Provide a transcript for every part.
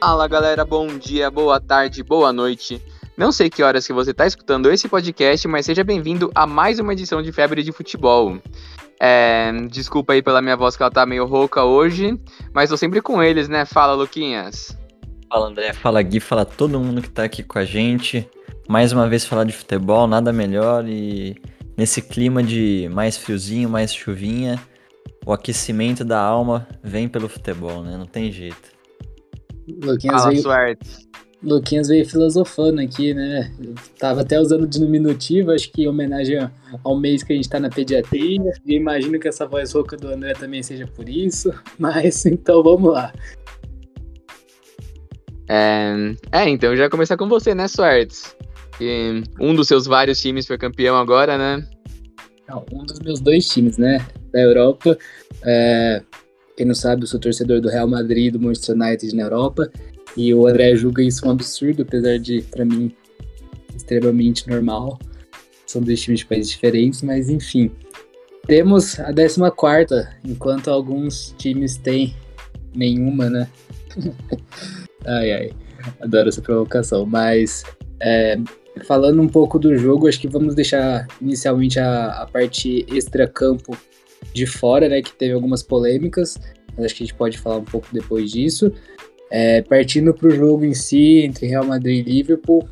Fala galera, bom dia, boa tarde, boa noite. Não sei que horas que você está escutando esse podcast, mas seja bem-vindo a mais uma edição de Febre de Futebol. É, desculpa aí pela minha voz que ela tá meio rouca hoje, mas tô sempre com eles, né? Fala, Luquinhas. Fala André, fala Gui, fala todo mundo que tá aqui com a gente. Mais uma vez falar de futebol, nada melhor e nesse clima de mais friozinho, mais chuvinha, o aquecimento da alma vem pelo futebol, né? Não tem jeito. Luquinhas Fala, veio, Suerte. Luquinhas veio filosofando aqui, né? Eu tava até usando diminutivo, acho que em homenagem ao mês que a gente tá na pediatria. E imagino que essa voz rouca do André também seja por isso. Mas então vamos lá. É, é, então já começar com você, né, Suertes? Que um dos seus vários times foi campeão agora, né? Não, um dos meus dois times, né? Da Europa. É, quem não sabe, eu sou torcedor do Real Madrid do Manchester United na Europa. E o André julga isso um absurdo, apesar de, para mim, extremamente normal. São dois times de países diferentes, mas enfim. Temos a 14, enquanto alguns times têm nenhuma, né? ai, ai. Adoro essa provocação. Mas, é, falando um pouco do jogo, acho que vamos deixar inicialmente a, a parte extra-campo de fora, né? Que teve algumas polêmicas. Mas acho que a gente pode falar um pouco depois disso. É, partindo para o jogo em si, entre Real Madrid e Liverpool,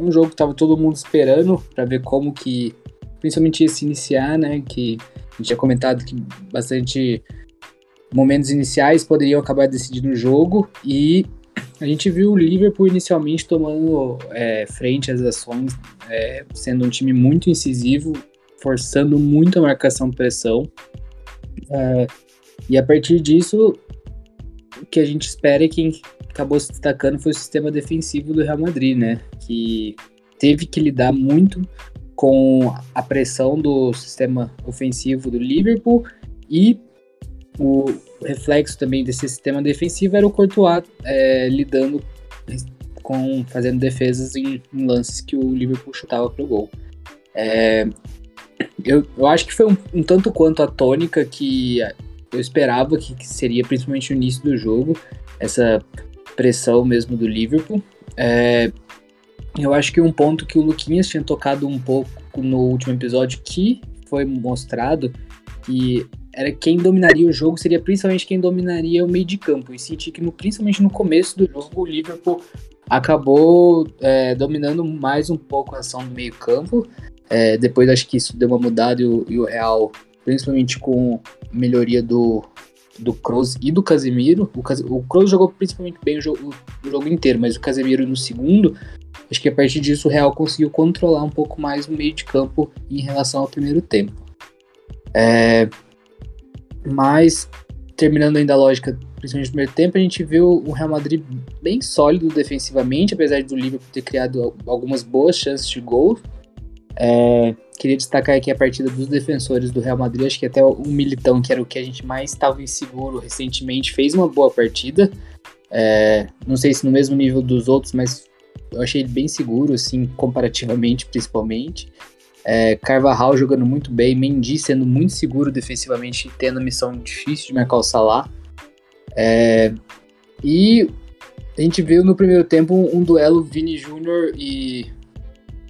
um jogo que estava todo mundo esperando para ver como que, principalmente ia se iniciar, né? Que a gente tinha comentado que bastante momentos iniciais poderiam acabar decidindo o jogo e a gente viu o Liverpool inicialmente tomando é, frente às ações, é, sendo um time muito incisivo, forçando muito a marcação-pressão. É, e a partir disso, o que a gente espera é quem acabou se destacando foi o sistema defensivo do Real Madrid, né? Que teve que lidar muito com a pressão do sistema ofensivo do Liverpool e o reflexo também desse sistema defensivo era o Courtois é, lidando com fazendo defesas em, em, lances que o Liverpool chutava pro gol. É, eu, eu acho que foi um, um tanto quanto a tônica que eu esperava que, que, seria principalmente no início do jogo, essa pressão mesmo do Liverpool. É, eu acho que um ponto que o Luquinhas tinha tocado um pouco no último episódio, que foi mostrado, que era quem dominaria o jogo seria principalmente quem dominaria o meio de campo. E senti que no, principalmente no começo do jogo o Liverpool acabou é, dominando mais um pouco a ação do meio campo. É, depois acho que isso deu uma mudada e o, e o Real principalmente com melhoria do, do Kroos e do Casemiro. O, Cas o Kroos jogou principalmente bem o jogo, o jogo inteiro, mas o Casemiro no segundo, acho que a partir disso o Real conseguiu controlar um pouco mais o meio de campo em relação ao primeiro tempo. É, mas, terminando ainda a lógica, principalmente no primeiro tempo, a gente viu o Real Madrid bem sólido defensivamente, apesar do Liverpool ter criado algumas boas chances de gol. É, queria destacar aqui a partida dos defensores do Real Madrid. Acho que até o Militão, que era o que a gente mais estava inseguro recentemente, fez uma boa partida. É, não sei se no mesmo nível dos outros, mas eu achei ele bem seguro, assim, comparativamente, principalmente. É, Carvajal jogando muito bem, Mendy sendo muito seguro defensivamente, tendo a missão difícil de marcar o Salah. É, e a gente viu no primeiro tempo um, um duelo Vini Júnior e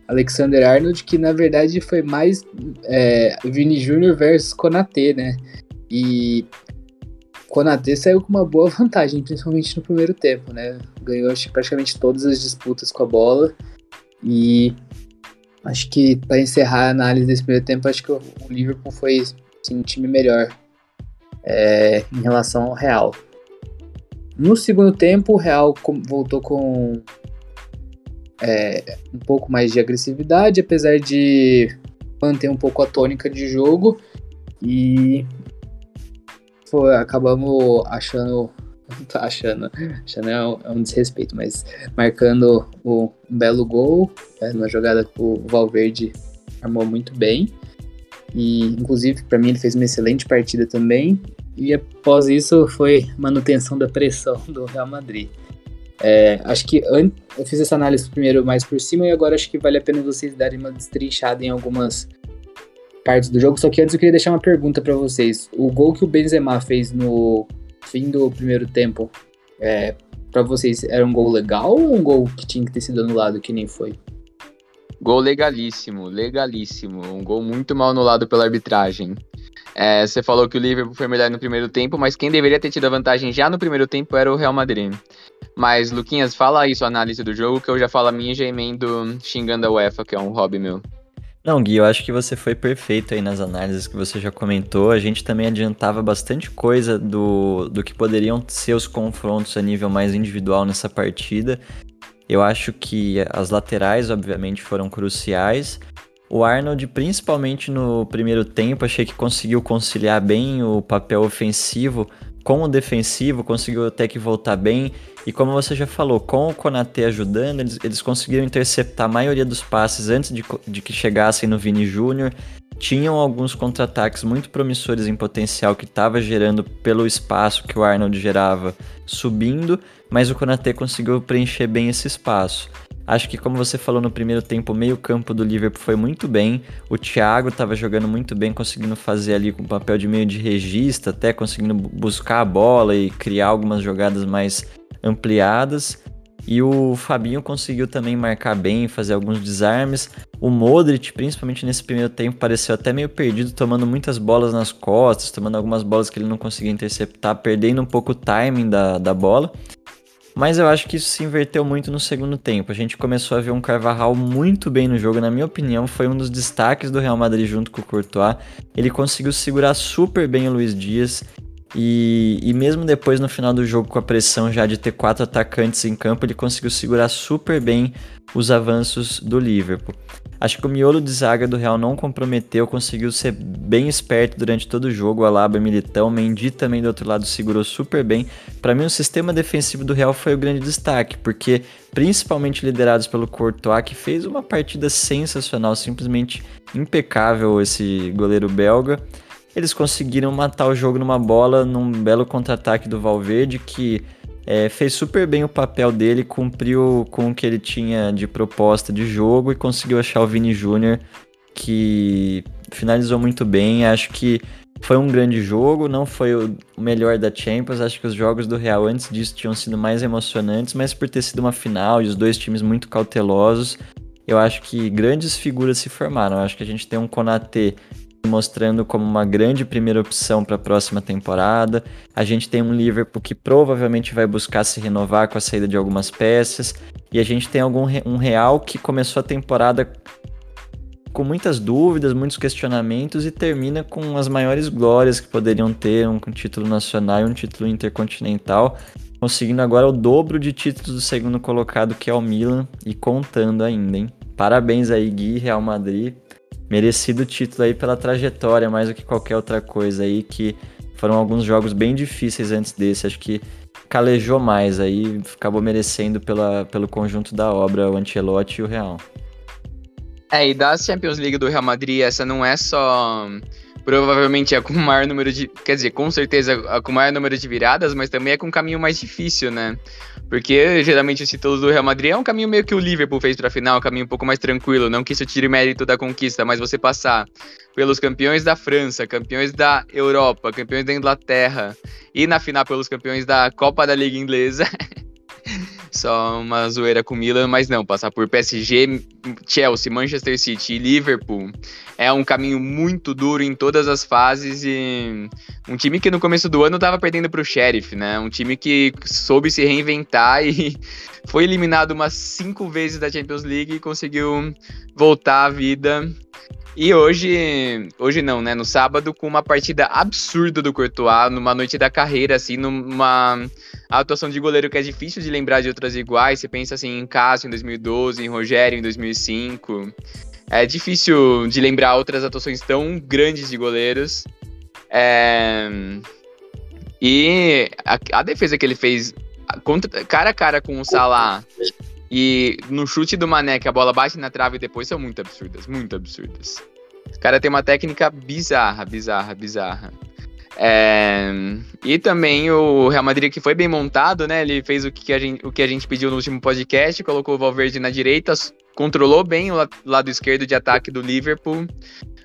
Alexander Arnold, que na verdade foi mais é, Vini Jr. versus Konate, né? E Konate saiu com uma boa vantagem, principalmente no primeiro tempo, né? Ganhou acho, praticamente todas as disputas com a bola. E acho que para encerrar a análise desse primeiro tempo, acho que o Liverpool foi assim, um time melhor é, em relação ao Real. No segundo tempo, o Real voltou com é, um pouco mais de agressividade, apesar de manter um pouco a tônica de jogo. E foi, acabamos achando. achando, achando é um, é um, desrespeito, mas marcando um belo gol, é, numa jogada que o Valverde armou muito bem. E, inclusive, para mim, ele fez uma excelente partida também. E após isso, foi manutenção da pressão do Real Madrid. É, acho que eu fiz essa análise primeiro mais por cima e agora acho que vale a pena vocês darem uma destrinchada em algumas partes do jogo. Só que antes eu queria deixar uma pergunta para vocês. O gol que o Benzema fez no fim do primeiro tempo, é, Pra vocês, era um gol legal ou um gol que tinha que ter sido anulado que nem foi? Gol legalíssimo, legalíssimo. Um gol muito mal anulado pela arbitragem. É, você falou que o Liverpool foi melhor no primeiro tempo, mas quem deveria ter tido a vantagem já no primeiro tempo era o Real Madrid. Mas, Luquinhas, fala aí sua análise do jogo, que eu já falo a minha e já emendo xingando a UEFA, que é um hobby meu. Não, Gui, eu acho que você foi perfeito aí nas análises que você já comentou. A gente também adiantava bastante coisa do, do que poderiam ser os confrontos a nível mais individual nessa partida. Eu acho que as laterais, obviamente, foram cruciais. O Arnold, principalmente no primeiro tempo, achei que conseguiu conciliar bem o papel ofensivo com o defensivo, conseguiu até que voltar bem. E como você já falou, com o Konate ajudando, eles, eles conseguiram interceptar a maioria dos passes antes de, de que chegassem no Vini Júnior. Tinham alguns contra-ataques muito promissores em potencial que estava gerando pelo espaço que o Arnold gerava subindo, mas o Konate conseguiu preencher bem esse espaço. Acho que, como você falou no primeiro tempo, o meio-campo do Liverpool foi muito bem. O Thiago estava jogando muito bem, conseguindo fazer ali com papel de meio de regista, até conseguindo buscar a bola e criar algumas jogadas mais ampliadas. E o Fabinho conseguiu também marcar bem, fazer alguns desarmes. O Modric, principalmente nesse primeiro tempo, pareceu até meio perdido, tomando muitas bolas nas costas, tomando algumas bolas que ele não conseguia interceptar, perdendo um pouco o timing da, da bola. Mas eu acho que isso se inverteu muito no segundo tempo. A gente começou a ver um Carvajal muito bem no jogo, na minha opinião, foi um dos destaques do Real Madrid junto com o Courtois. Ele conseguiu segurar super bem o Luiz Dias. E, e mesmo depois no final do jogo, com a pressão já de ter quatro atacantes em campo, ele conseguiu segurar super bem os avanços do Liverpool. Acho que o miolo de zaga do Real não comprometeu, conseguiu ser bem esperto durante todo o jogo. Alaba, Militão, Mendy também do outro lado segurou super bem. Para mim, o sistema defensivo do Real foi o grande destaque, porque principalmente liderados pelo Courtois, que fez uma partida sensacional, simplesmente impecável esse goleiro belga. Eles conseguiram matar o jogo numa bola, num belo contra-ataque do Valverde, que é, fez super bem o papel dele, cumpriu com o que ele tinha de proposta de jogo e conseguiu achar o Vini Júnior, que finalizou muito bem. Acho que foi um grande jogo, não foi o melhor da Champions. Acho que os jogos do Real antes disso tinham sido mais emocionantes, mas por ter sido uma final e os dois times muito cautelosos, eu acho que grandes figuras se formaram. Eu acho que a gente tem um Konate mostrando como uma grande primeira opção para a próxima temporada. A gente tem um Liverpool que provavelmente vai buscar se renovar com a saída de algumas peças. E a gente tem algum um Real que começou a temporada com muitas dúvidas, muitos questionamentos e termina com as maiores glórias que poderiam ter um título nacional e um título intercontinental, conseguindo agora o dobro de títulos do segundo colocado que é o Milan e contando ainda, hein? Parabéns aí Gui, Real Madrid, merecido título aí pela trajetória, mais do que qualquer outra coisa aí, que foram alguns jogos bem difíceis antes desse, acho que calejou mais aí, acabou merecendo pela, pelo conjunto da obra, o Ancelotti e o Real. É, e da Champions League do Real Madrid, essa não é só provavelmente é com o maior número de. Quer dizer, com certeza é com o maior número de viradas, mas também é com um caminho mais difícil, né? Porque geralmente os títulos do Real Madrid é um caminho meio que o Liverpool fez pra final, um caminho um pouco mais tranquilo. Não que isso tire mérito da conquista, mas você passar pelos campeões da França, campeões da Europa, campeões da Inglaterra e na final pelos campeões da Copa da Liga Inglesa. Só uma zoeira com o Milan, mas não, passar por PSG, Chelsea, Manchester City e Liverpool é um caminho muito duro em todas as fases e um time que no começo do ano estava perdendo para o Sheriff, né? Um time que soube se reinventar e foi eliminado umas cinco vezes da Champions League e conseguiu voltar à vida e hoje, hoje não, né? No sábado, com uma partida absurda do Courtois, numa noite da carreira, assim, numa atuação de goleiro que é difícil de lembrar de outras iguais. Você pensa assim em Cássio em 2012, em Rogério em 2005. É difícil de lembrar outras atuações tão grandes de goleiros. É... E a, a defesa que ele fez contra, cara a cara com o Salah e no chute do Mané, que a bola bate na trave depois, são muito absurdas, muito absurdas. O cara tem uma técnica bizarra, bizarra, bizarra. É... E também o Real Madrid que foi bem montado, né? Ele fez o que, a gente, o que a gente pediu no último podcast, colocou o Valverde na direita, controlou bem o lado esquerdo de ataque do Liverpool.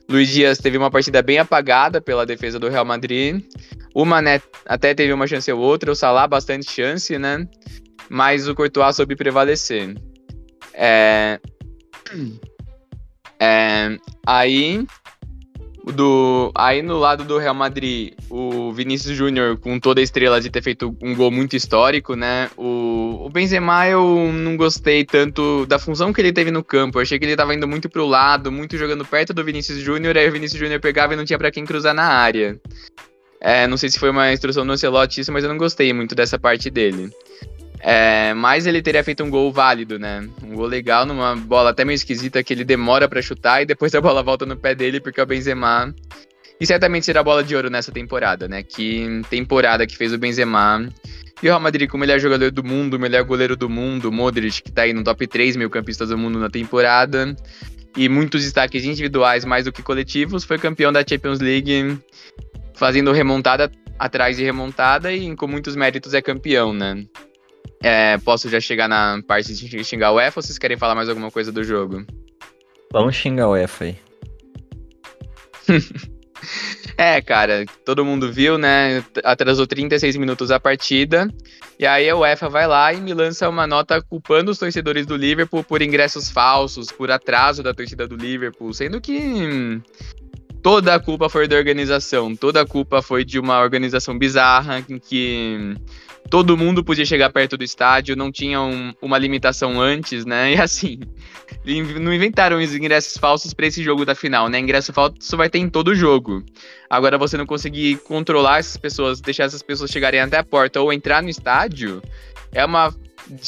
Luiz Dias teve uma partida bem apagada pela defesa do Real Madrid. O Mané até teve uma chance ou outra, o Salah bastante chance, né? Mas o Courtois soube prevalecer. É, é, aí do aí no lado do Real Madrid, o Vinícius Júnior com toda a estrela de ter feito um gol muito histórico, né? O, o Benzema eu não gostei tanto da função que ele teve no campo. Eu achei que ele tava indo muito pro lado, muito jogando perto do Vinícius Júnior, aí o Vinícius Júnior pegava e não tinha para quem cruzar na área. É, não sei se foi uma instrução do Ancelotti isso, mas eu não gostei muito dessa parte dele. É, mas ele teria feito um gol válido, né? Um gol legal numa bola até meio esquisita que ele demora para chutar e depois a bola volta no pé dele porque é o Benzema. E certamente será a bola de ouro nessa temporada, né? Que temporada que fez o Benzema. E o Real Madrid como melhor jogador do mundo, melhor goleiro do mundo, Modric, que tá aí no top 3 mil campistas do mundo na temporada. E muitos destaques individuais mais do que coletivos, foi campeão da Champions League, fazendo remontada atrás de remontada e com muitos méritos é campeão, né? É, posso já chegar na parte de xingar o F ou vocês querem falar mais alguma coisa do jogo? Vamos xingar o F aí. é, cara, todo mundo viu, né? Atrasou 36 minutos a partida. E aí a UEFA vai lá e me lança uma nota culpando os torcedores do Liverpool por ingressos falsos, por atraso da torcida do Liverpool, sendo que hum, toda a culpa foi da organização, toda a culpa foi de uma organização bizarra em que hum, todo mundo podia chegar perto do estádio, não tinha um, uma limitação antes, né? E assim, não inventaram os ingressos falsos para esse jogo da final, né? Ingresso falso vai ter em todo jogo. Agora você não conseguir controlar essas pessoas, deixar essas pessoas chegarem até a porta ou entrar no estádio, é uma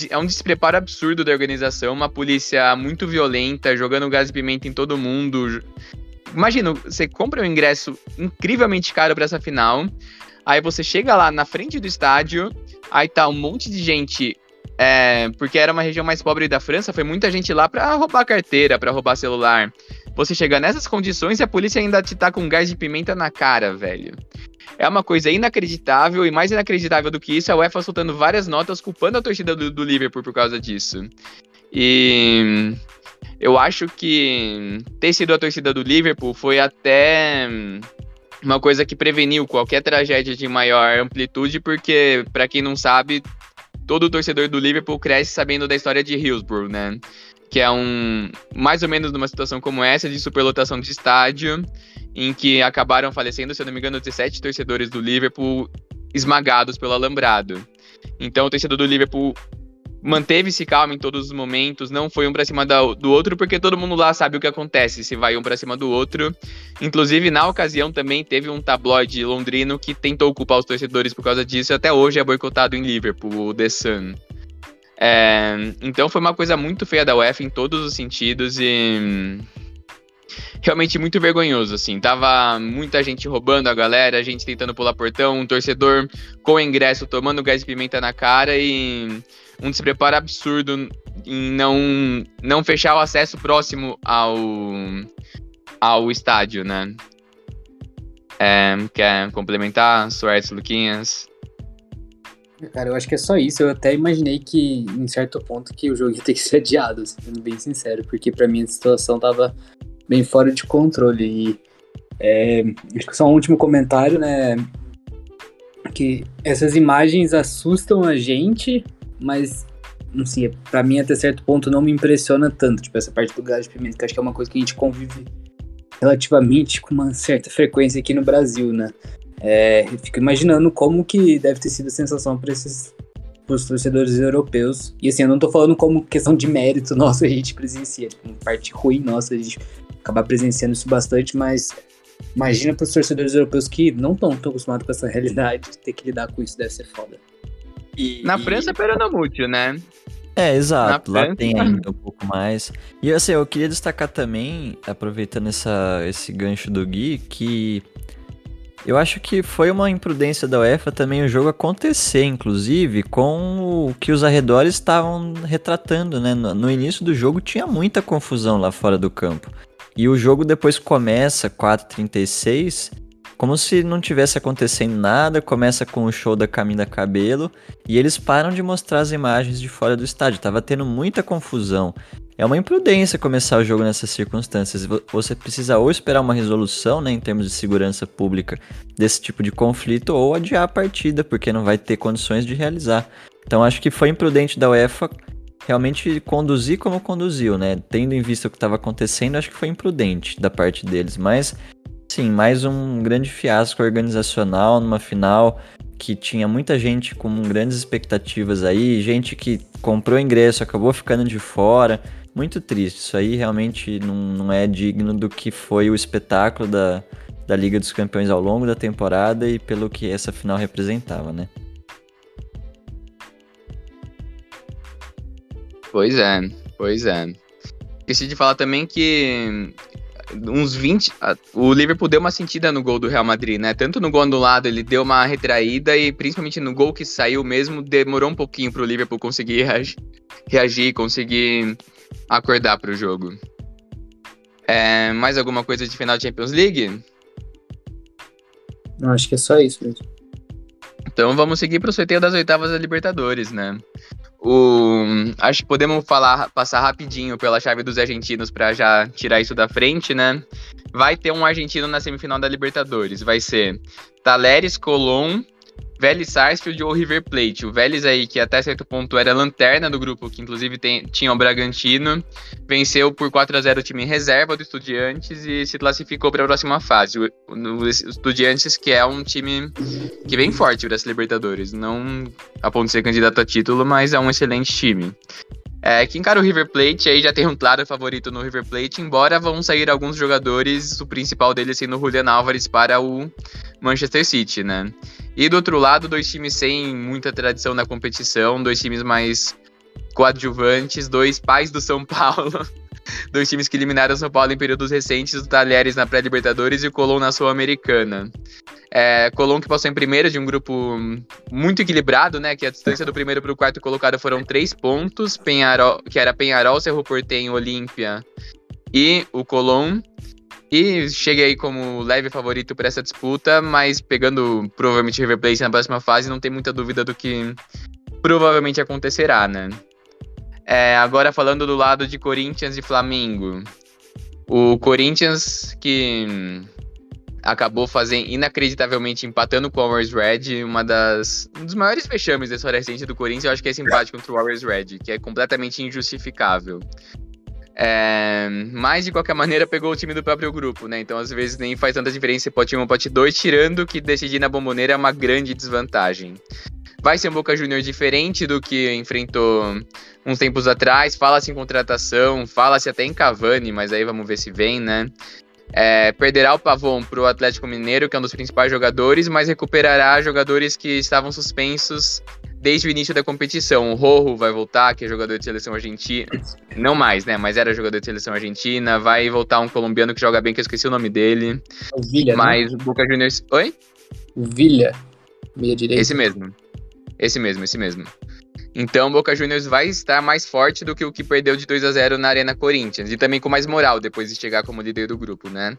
é um despreparo absurdo da organização, uma polícia muito violenta, jogando gás e pimenta em todo mundo. Imagina, você compra um ingresso incrivelmente caro para essa final, aí você chega lá na frente do estádio, Aí tá um monte de gente. É, porque era uma região mais pobre da França, foi muita gente lá pra roubar carteira, pra roubar celular. Você chega nessas condições e a polícia ainda te tá com gás de pimenta na cara, velho. É uma coisa inacreditável e mais inacreditável do que isso, a UEFA soltando várias notas culpando a torcida do, do Liverpool por causa disso. E eu acho que ter sido a torcida do Liverpool foi até uma coisa que preveniu qualquer tragédia de maior amplitude, porque, para quem não sabe, todo torcedor do Liverpool cresce sabendo da história de Hillsborough, né? Que é um mais ou menos numa situação como essa de superlotação de estádio, em que acabaram falecendo, se eu não me engano, 17 torcedores do Liverpool esmagados pelo alambrado. Então, o torcedor do Liverpool manteve-se calmo em todos os momentos, não foi um pra cima do outro, porque todo mundo lá sabe o que acontece se vai um pra cima do outro. Inclusive, na ocasião também teve um tabloide londrino que tentou culpar os torcedores por causa disso, e até hoje é boicotado em Liverpool, o The Sun. É, então foi uma coisa muito feia da UEFA em todos os sentidos e realmente muito vergonhoso, assim. Tava muita gente roubando a galera, a gente tentando pular portão, um torcedor com ingresso tomando gás de pimenta na cara e um despreparo absurdo em não, não fechar o acesso próximo ao, ao estádio, né? É, quer complementar, Soares Luquinhas? Cara, eu acho que é só isso. Eu até imaginei que, em certo ponto, que o jogo ia ter que ser adiado, sendo bem sincero, porque para mim a situação tava bem fora de controle. E é, acho que só um último comentário, né? Que essas imagens assustam a gente, mas não sei, pra mim até certo ponto não me impressiona tanto, tipo, essa parte do gás de pimenta, que acho que é uma coisa que a gente convive relativamente com uma certa frequência aqui no Brasil, né? É, fico imaginando como que deve ter sido a sensação para esses os torcedores europeus. E assim, eu não tô falando como questão de mérito nosso a gente presencia, tipo, parte ruim nossa a gente acabar presenciando isso bastante, mas imagina para os torcedores europeus que não estão tão acostumados com essa realidade, ter que lidar com isso deve ser foda. E, Na França, e... mútil, né? É, exato. Na Lá França... tem ainda um pouco mais. E assim, eu queria destacar também, aproveitando essa, esse gancho do Gui, que eu acho que foi uma imprudência da UEFA também o jogo acontecer, inclusive, com o que os arredores estavam retratando, né? No, no início do jogo tinha muita confusão lá fora do campo. E o jogo depois começa 4:36 como se não tivesse acontecendo nada, começa com o show da Camila Cabelo e eles param de mostrar as imagens de fora do estádio. Tava tendo muita confusão. é uma imprudência começar o jogo nessas circunstâncias. Você precisa ou esperar uma resolução, né, em termos de segurança pública desse tipo de conflito, ou adiar a partida, porque não vai ter condições de realizar. Então acho que foi imprudente da UEFA realmente conduzir como conduziu, né? Tendo em vista o que estava acontecendo, acho que foi imprudente da parte deles. Mas, sim, mais um grande fiasco organizacional numa final que tinha muita gente com grandes expectativas aí, gente que comprou ingresso, acabou ficando de fora. Muito triste. Isso aí realmente não, não é digno do que foi o espetáculo da, da Liga dos Campeões ao longo da temporada e pelo que essa final representava, né? Pois é, pois é. Esqueci de falar também que uns 20. O Liverpool deu uma sentida no gol do Real Madrid, né? Tanto no gol anulado, ele deu uma retraída e principalmente no gol que saiu mesmo, demorou um pouquinho pro Liverpool conseguir reagir, reagir conseguir acordar pro jogo. É, mais alguma coisa de final de Champions League? Não, acho que é só isso mesmo. Então vamos seguir pro sorteio das oitavas da Libertadores, né? O, acho que podemos falar, passar rapidinho pela chave dos argentinos para já tirar isso da frente, né? Vai ter um argentino na semifinal da Libertadores. Vai ser Taleres Colón, Vélez Sarsfield ou River Plate. O Vélez aí, que até certo ponto era lanterna do grupo, que inclusive tem, tinha o Bragantino, venceu por 4 a 0 o time em reserva do Estudiantes e se classificou para a próxima fase. O, o, Estudiantes, que é um time que vem forte para essa Libertadores. Não a ponto de ser candidato a título, mas é um excelente time. É, que encara o River Plate, aí já tem um claro favorito no River Plate, embora vão sair alguns jogadores, o principal deles sendo o Julian Álvares para o Manchester City, né? E do outro lado, dois times sem muita tradição na competição, dois times mais coadjuvantes, dois pais do São Paulo. Dois times que eliminaram São Paulo em períodos recentes, o Talheres na pré-Libertadores e o Colón na Sul-Americana. É, Colón que passou em primeiro de um grupo muito equilibrado, né? Que a distância do primeiro para o quarto colocado foram três pontos, Penharol, que era Penharol, Cerro Portenho, Olímpia e o Colón. E cheguei aí como leve favorito para essa disputa, mas pegando provavelmente River Plate na próxima fase, não tem muita dúvida do que provavelmente acontecerá, né? É, agora falando do lado de Corinthians e Flamengo. O Corinthians que acabou fazendo inacreditavelmente empatando com o Warriors Red, uma das um dos maiores vexames da história recente do Corinthians, eu acho que é esse empate contra o Warriors Red, que é completamente injustificável. É, mas de qualquer maneira pegou o time do próprio grupo, né? Então às vezes nem faz tanta diferença pote 1 ou pote 2, tirando que decidir na bomboneira é uma grande desvantagem. Vai ser um Boca Juniors diferente do que enfrentou uns tempos atrás. Fala-se em contratação, fala-se até em Cavani, mas aí vamos ver se vem, né? É, perderá o Pavon para o Atlético Mineiro, que é um dos principais jogadores, mas recuperará jogadores que estavam suspensos desde o início da competição. O Rojo vai voltar, que é jogador de seleção argentina. Não mais, né? Mas era jogador de seleção argentina. Vai voltar um colombiano que joga bem, que eu esqueci o nome dele. O Villa, Mas né? o Boca Juniors. Oi? O Villa, meia direita. Esse mesmo. Esse mesmo, esse mesmo. Então, o Boca Juniors vai estar mais forte do que o que perdeu de 2 a 0 na Arena Corinthians e também com mais moral depois de chegar como líder do grupo, né?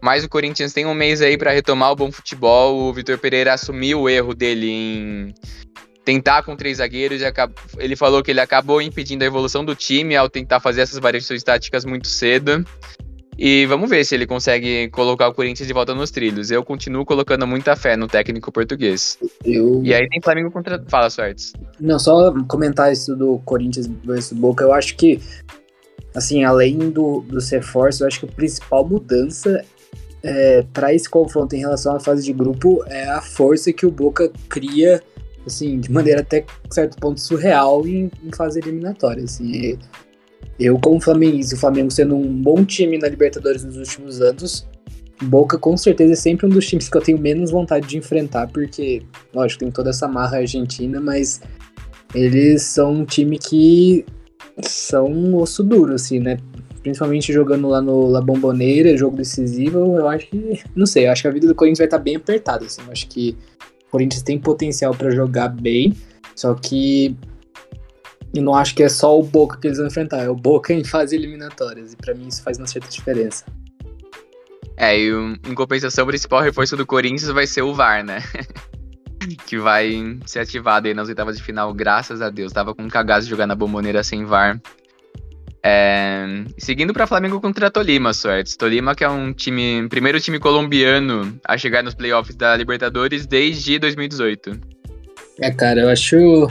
Mas o Corinthians tem um mês aí para retomar o bom futebol. O Vitor Pereira assumiu o erro dele em tentar com três zagueiros. Ele falou que ele acabou impedindo a evolução do time ao tentar fazer essas variações táticas muito cedo. E vamos ver se ele consegue colocar o Corinthians de volta nos trilhos. Eu continuo colocando muita fé no técnico português. Eu... E aí tem Flamengo contra. Fala, Sortes. Não, só comentar isso do Corinthians versus Boca. Eu acho que, assim, além do, dos reforços, eu acho que a principal mudança é, para esse confronto em relação à fase de grupo é a força que o Boca cria, assim, de maneira até certo ponto surreal em, em fase eliminatória. Assim, eu, como flamenguista, o Flamengo sendo um bom time na Libertadores nos últimos anos, Boca com certeza é sempre um dos times que eu tenho menos vontade de enfrentar, porque, lógico, tem toda essa marra argentina, mas eles são um time que são um osso duro, assim, né? Principalmente jogando lá no La Bomboneira, jogo decisivo, eu acho que. Não sei, eu acho que a vida do Corinthians vai estar bem apertada, assim. Eu acho que o Corinthians tem potencial para jogar bem, só que e não acho que é só o Boca que eles vão enfrentar, é o Boca em fase eliminatórias. E para mim isso faz uma certa diferença. É, e em compensação, o principal reforço do Corinthians vai ser o VAR, né? que vai ser ativado aí nas oitavas de final, graças a Deus. Tava com um cagaço de jogar na bomboneira sem VAR. É, seguindo para Flamengo contra Tolima, Suertes. Tolima que é um time, primeiro time colombiano a chegar nos playoffs da Libertadores desde 2018. É, cara, eu acho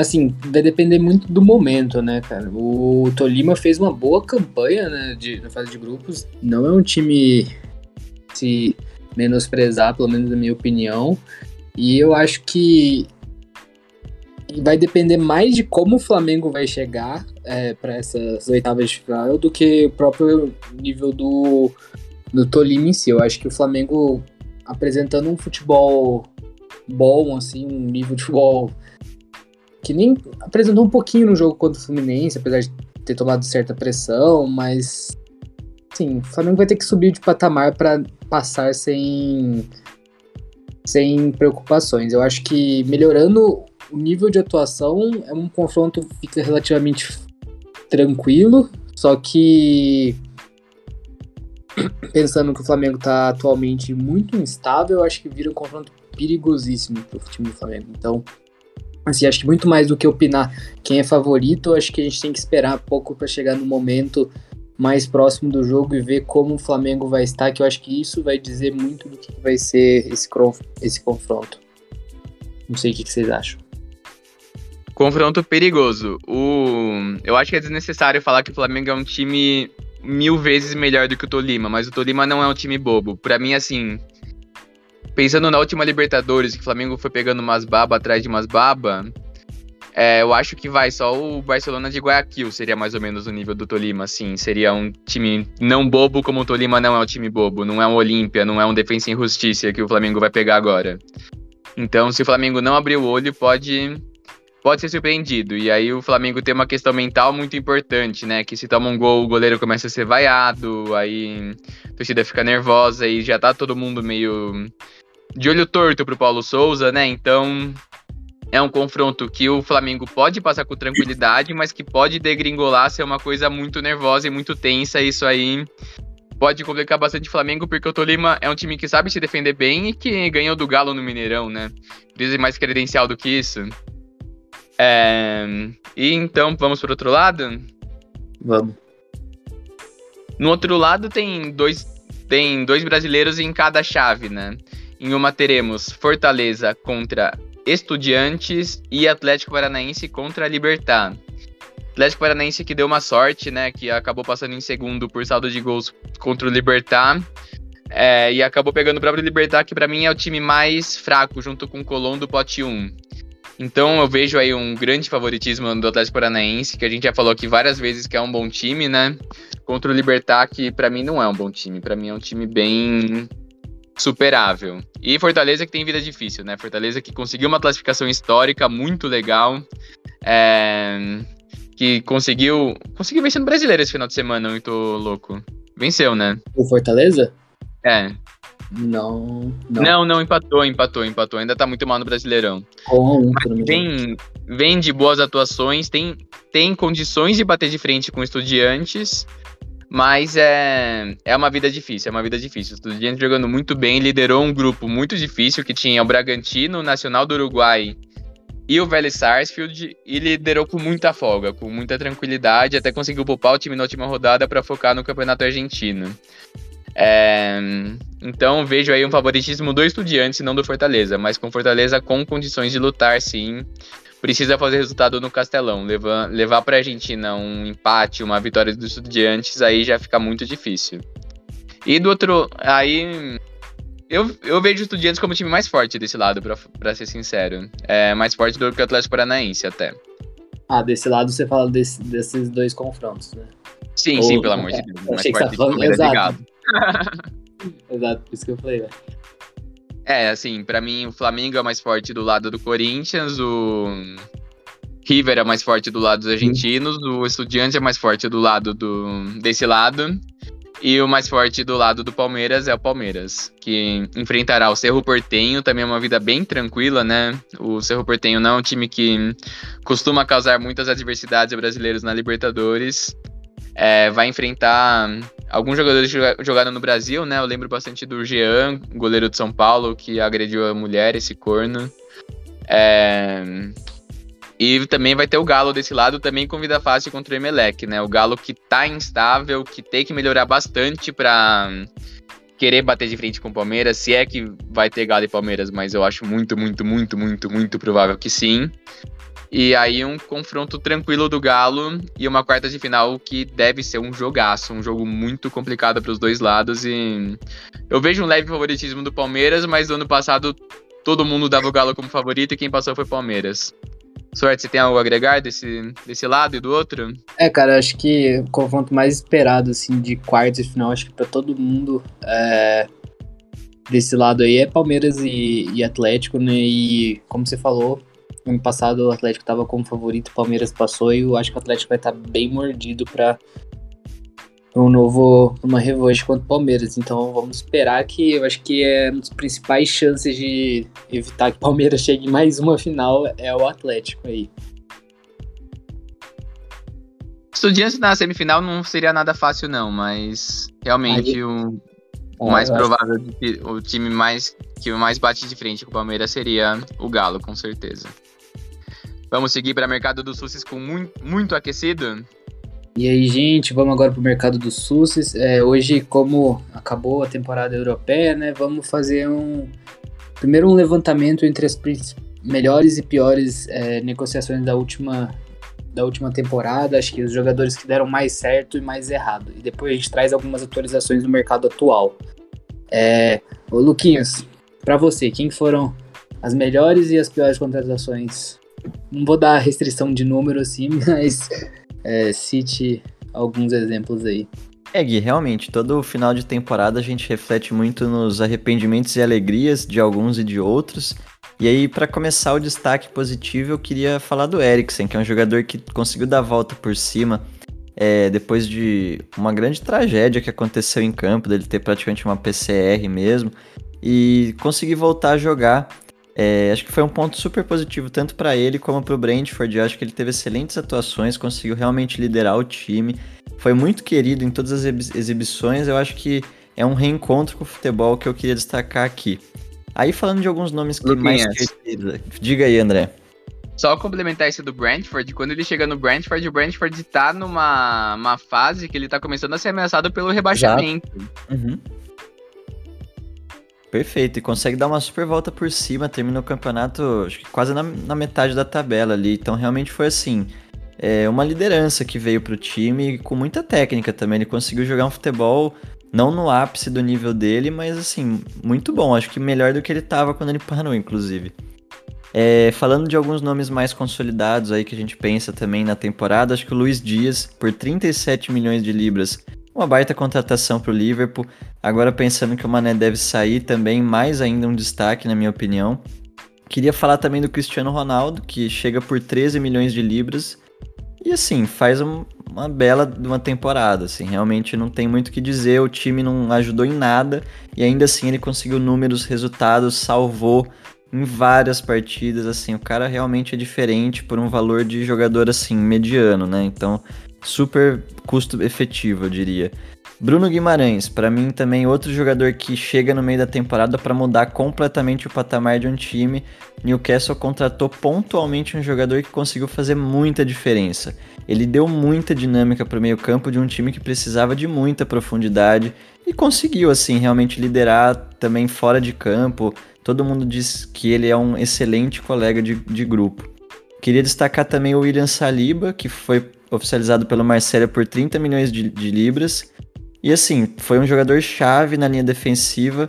assim, vai depender muito do momento, né, cara? O Tolima fez uma boa campanha, né, de, na fase de grupos. Não é um time se menosprezar, pelo menos na minha opinião. E eu acho que vai depender mais de como o Flamengo vai chegar é, para essas oitavas de final do que o próprio nível do, do Tolima em si. Eu acho que o Flamengo apresentando um futebol bom, assim, um nível de futebol que nem apresentou um pouquinho no jogo contra o Fluminense, apesar de ter tomado certa pressão, mas sim, o Flamengo vai ter que subir de patamar para passar sem sem preocupações. Eu acho que melhorando o nível de atuação é um confronto que fica relativamente tranquilo, só que pensando que o Flamengo está atualmente muito instável, eu acho que vira um confronto perigosíssimo para o time do Flamengo. Então, assim, acho que muito mais do que opinar quem é favorito, acho que a gente tem que esperar pouco para chegar no momento mais próximo do jogo e ver como o Flamengo vai estar, que eu acho que isso vai dizer muito do que vai ser esse, esse confronto. Não sei o que vocês acham. Confronto perigoso. O... Eu acho que é desnecessário falar que o Flamengo é um time mil vezes melhor do que o Tolima, mas o Tolima não é um time bobo. Para mim, assim, pensando na última Libertadores, que o Flamengo foi pegando umas baba atrás de umas baba, é, eu acho que vai só o Barcelona de Guayaquil seria mais ou menos o nível do Tolima, assim. Seria um time não bobo como o Tolima não é um time bobo. Não é um Olímpia, não é um Defensa em Justiça que o Flamengo vai pegar agora. Então, se o Flamengo não abrir o olho, pode pode ser surpreendido. E aí o Flamengo tem uma questão mental muito importante, né? Que se toma um gol, o goleiro começa a ser vaiado, aí a torcida fica nervosa e já tá todo mundo meio de olho torto pro Paulo Souza, né? Então é um confronto que o Flamengo pode passar com tranquilidade, mas que pode degringolar ser uma coisa muito nervosa e muito tensa. Isso aí pode complicar bastante o Flamengo, porque o Tolima é um time que sabe se defender bem e que ganhou do Galo no Mineirão, né? Precisa mais credencial do que isso. É... E então, vamos para outro lado? Vamos. No outro lado tem dois, tem dois brasileiros em cada chave, né? Em uma teremos Fortaleza contra Estudiantes e Atlético Paranaense contra Libertar. Atlético Paranaense que deu uma sorte, né? Que acabou passando em segundo por saldo de gols contra o Libertar. É, e acabou pegando o próprio Libertar, que para mim é o time mais fraco, junto com o Colón do pote 1. Então eu vejo aí um grande favoritismo do Atlético Paranaense, que a gente já falou aqui várias vezes que é um bom time, né? Contra o Libertar, que para mim não é um bom time. Para mim é um time bem superável. E Fortaleza que tem vida difícil, né? Fortaleza que conseguiu uma classificação histórica muito legal. É... Que conseguiu. Conseguiu vencer no brasileiro esse final de semana, muito louco. Venceu, né? O Fortaleza? É. Não, não. Não, não, empatou, empatou, empatou. Ainda tá muito mal no Brasileirão. Vem, vem de boas atuações, tem, tem condições de bater de frente com estudiantes, mas é, é uma vida difícil, é uma vida difícil. O estudiante jogando muito bem, liderou um grupo muito difícil que tinha o Bragantino, o Nacional do Uruguai e o Vélez Sarsfield e liderou com muita folga, com muita tranquilidade, até conseguiu poupar o time na última rodada para focar no Campeonato Argentino. É, então vejo aí um favoritismo do Estudiantes, não do Fortaleza, mas com Fortaleza com condições de lutar, sim. Precisa fazer resultado no Castelão. Levar, levar para a Argentina um empate, uma vitória dos Estudiantes, aí já fica muito difícil. E do outro, aí eu, eu vejo o Estudiantes como o time mais forte desse lado, para ser sincero. É mais forte do que o Atlético Paranaense até. Ah, desse lado você fala desse, desses dois confrontos, né? Sim, Ou, sim, pelo amor de Deus. Mais forte falando, exato. Exato, por isso que eu falei, velho. É, assim, para mim o Flamengo é mais forte do lado do Corinthians, o River é mais forte do lado dos argentinos, o Estudiante é mais forte do lado do desse lado. E o mais forte do lado do Palmeiras é o Palmeiras, que enfrentará o Cerro Portenho, também é uma vida bem tranquila, né? O Cerro Portenho não é um time que costuma causar muitas adversidades brasileiros na Libertadores. É, vai enfrentar alguns jogadores jogaram no Brasil, né? Eu lembro bastante do Jean, goleiro de São Paulo, que agrediu a mulher, esse corno. É... E também vai ter o Galo desse lado, também com vida fácil contra o Emelec, né? O Galo que tá instável, que tem que melhorar bastante pra querer bater de frente com o Palmeiras, se é que vai ter Galo e Palmeiras, mas eu acho muito, muito, muito, muito, muito provável que sim. E aí um confronto tranquilo do Galo e uma quarta de final que deve ser um jogaço, um jogo muito complicado para os dois lados e eu vejo um leve favoritismo do Palmeiras, mas no ano passado todo mundo dava o Galo como favorito e quem passou foi o Palmeiras. Sorte, você tem algo a agregar desse, desse lado e do outro? É, cara, acho que o confronto mais esperado, assim, de quartos e final, acho que pra todo mundo é, desse lado aí é Palmeiras e, e, Atlético, né? E, como você falou, ano passado o Atlético tava como favorito, o Palmeiras passou e eu acho que o Atlético vai estar tá bem mordido pra um novo, uma revanche contra o Palmeiras. Então vamos esperar que eu acho que é uma das principais chances de evitar que o Palmeiras chegue em mais uma final é o Atlético aí. Estudiantes na semifinal não seria nada fácil não, mas realmente aí, o, o é, mais provável, acho... o time mais que mais bate de frente com o Palmeiras seria o Galo, com certeza. Vamos seguir para o mercado dos SUSs com muito, muito aquecido? E aí, gente, vamos agora para o mercado dos SUSs. É, hoje, como acabou a temporada europeia, né, vamos fazer um primeiro um levantamento entre as melhores e piores é, negociações da última da última temporada. Acho que os jogadores que deram mais certo e mais errado. E depois a gente traz algumas atualizações do mercado atual. É, ô Luquinhos, para você, quem foram as melhores e as piores contratações? Não vou dar restrição de número assim, mas é, cite alguns exemplos aí. É, Gui, realmente, todo final de temporada a gente reflete muito nos arrependimentos e alegrias de alguns e de outros. E aí, para começar o destaque positivo, eu queria falar do Eriksen, que é um jogador que conseguiu dar a volta por cima é, depois de uma grande tragédia que aconteceu em campo, dele ter praticamente uma PCR mesmo, e conseguir voltar a jogar. É, acho que foi um ponto super positivo tanto para ele como para o Brentford. Eu acho que ele teve excelentes atuações, conseguiu realmente liderar o time. Foi muito querido em todas as exibições. Eu acho que é um reencontro com o futebol que eu queria destacar aqui. Aí falando de alguns nomes que mais. Diga aí, André. Só complementar esse do Brentford, quando ele chega no Brentford, o Brentford tá numa uma fase que ele tá começando a ser ameaçado pelo rebaixamento. Uhum. Perfeito, e consegue dar uma super volta por cima, termina o campeonato acho que quase na, na metade da tabela ali. Então realmente foi assim, é uma liderança que veio pro time com muita técnica também. Ele conseguiu jogar um futebol não no ápice do nível dele, mas assim, muito bom. Acho que melhor do que ele tava quando ele parou, inclusive. É, falando de alguns nomes mais consolidados aí que a gente pensa também na temporada, acho que o Luiz Dias, por 37 milhões de libras, uma baita contratação para o Liverpool. Agora pensando que o Mané deve sair também, mais ainda um destaque na minha opinião. Queria falar também do Cristiano Ronaldo, que chega por 13 milhões de libras. E assim, faz um, uma bela uma temporada, assim, realmente não tem muito o que dizer, o time não ajudou em nada e ainda assim ele conseguiu números, resultados, salvou em várias partidas, assim, o cara realmente é diferente por um valor de jogador assim mediano, né? Então, super custo efetivo, eu diria. Bruno Guimarães, para mim também outro jogador que chega no meio da temporada para mudar completamente o patamar de um time. Newcastle contratou pontualmente um jogador que conseguiu fazer muita diferença. Ele deu muita dinâmica para o meio-campo de um time que precisava de muita profundidade e conseguiu assim realmente liderar também fora de campo. Todo mundo diz que ele é um excelente colega de, de grupo. Queria destacar também o William Saliba, que foi oficializado pelo Marcelo por 30 milhões de, de libras. E assim, foi um jogador chave na linha defensiva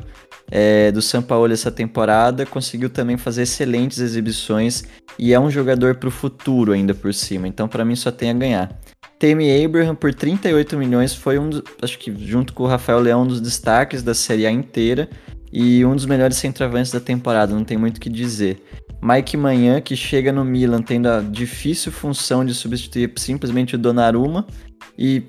é, do São Paulo essa temporada, conseguiu também fazer excelentes exibições e é um jogador para o futuro ainda por cima, então para mim só tem a ganhar. Tammy Abraham por 38 milhões foi um, acho que junto com o Rafael Leão, um dos destaques da Série A inteira e um dos melhores centroavantes da temporada, não tem muito o que dizer. Mike Manhã, que chega no Milan tendo a difícil função de substituir simplesmente o Donnarumma, e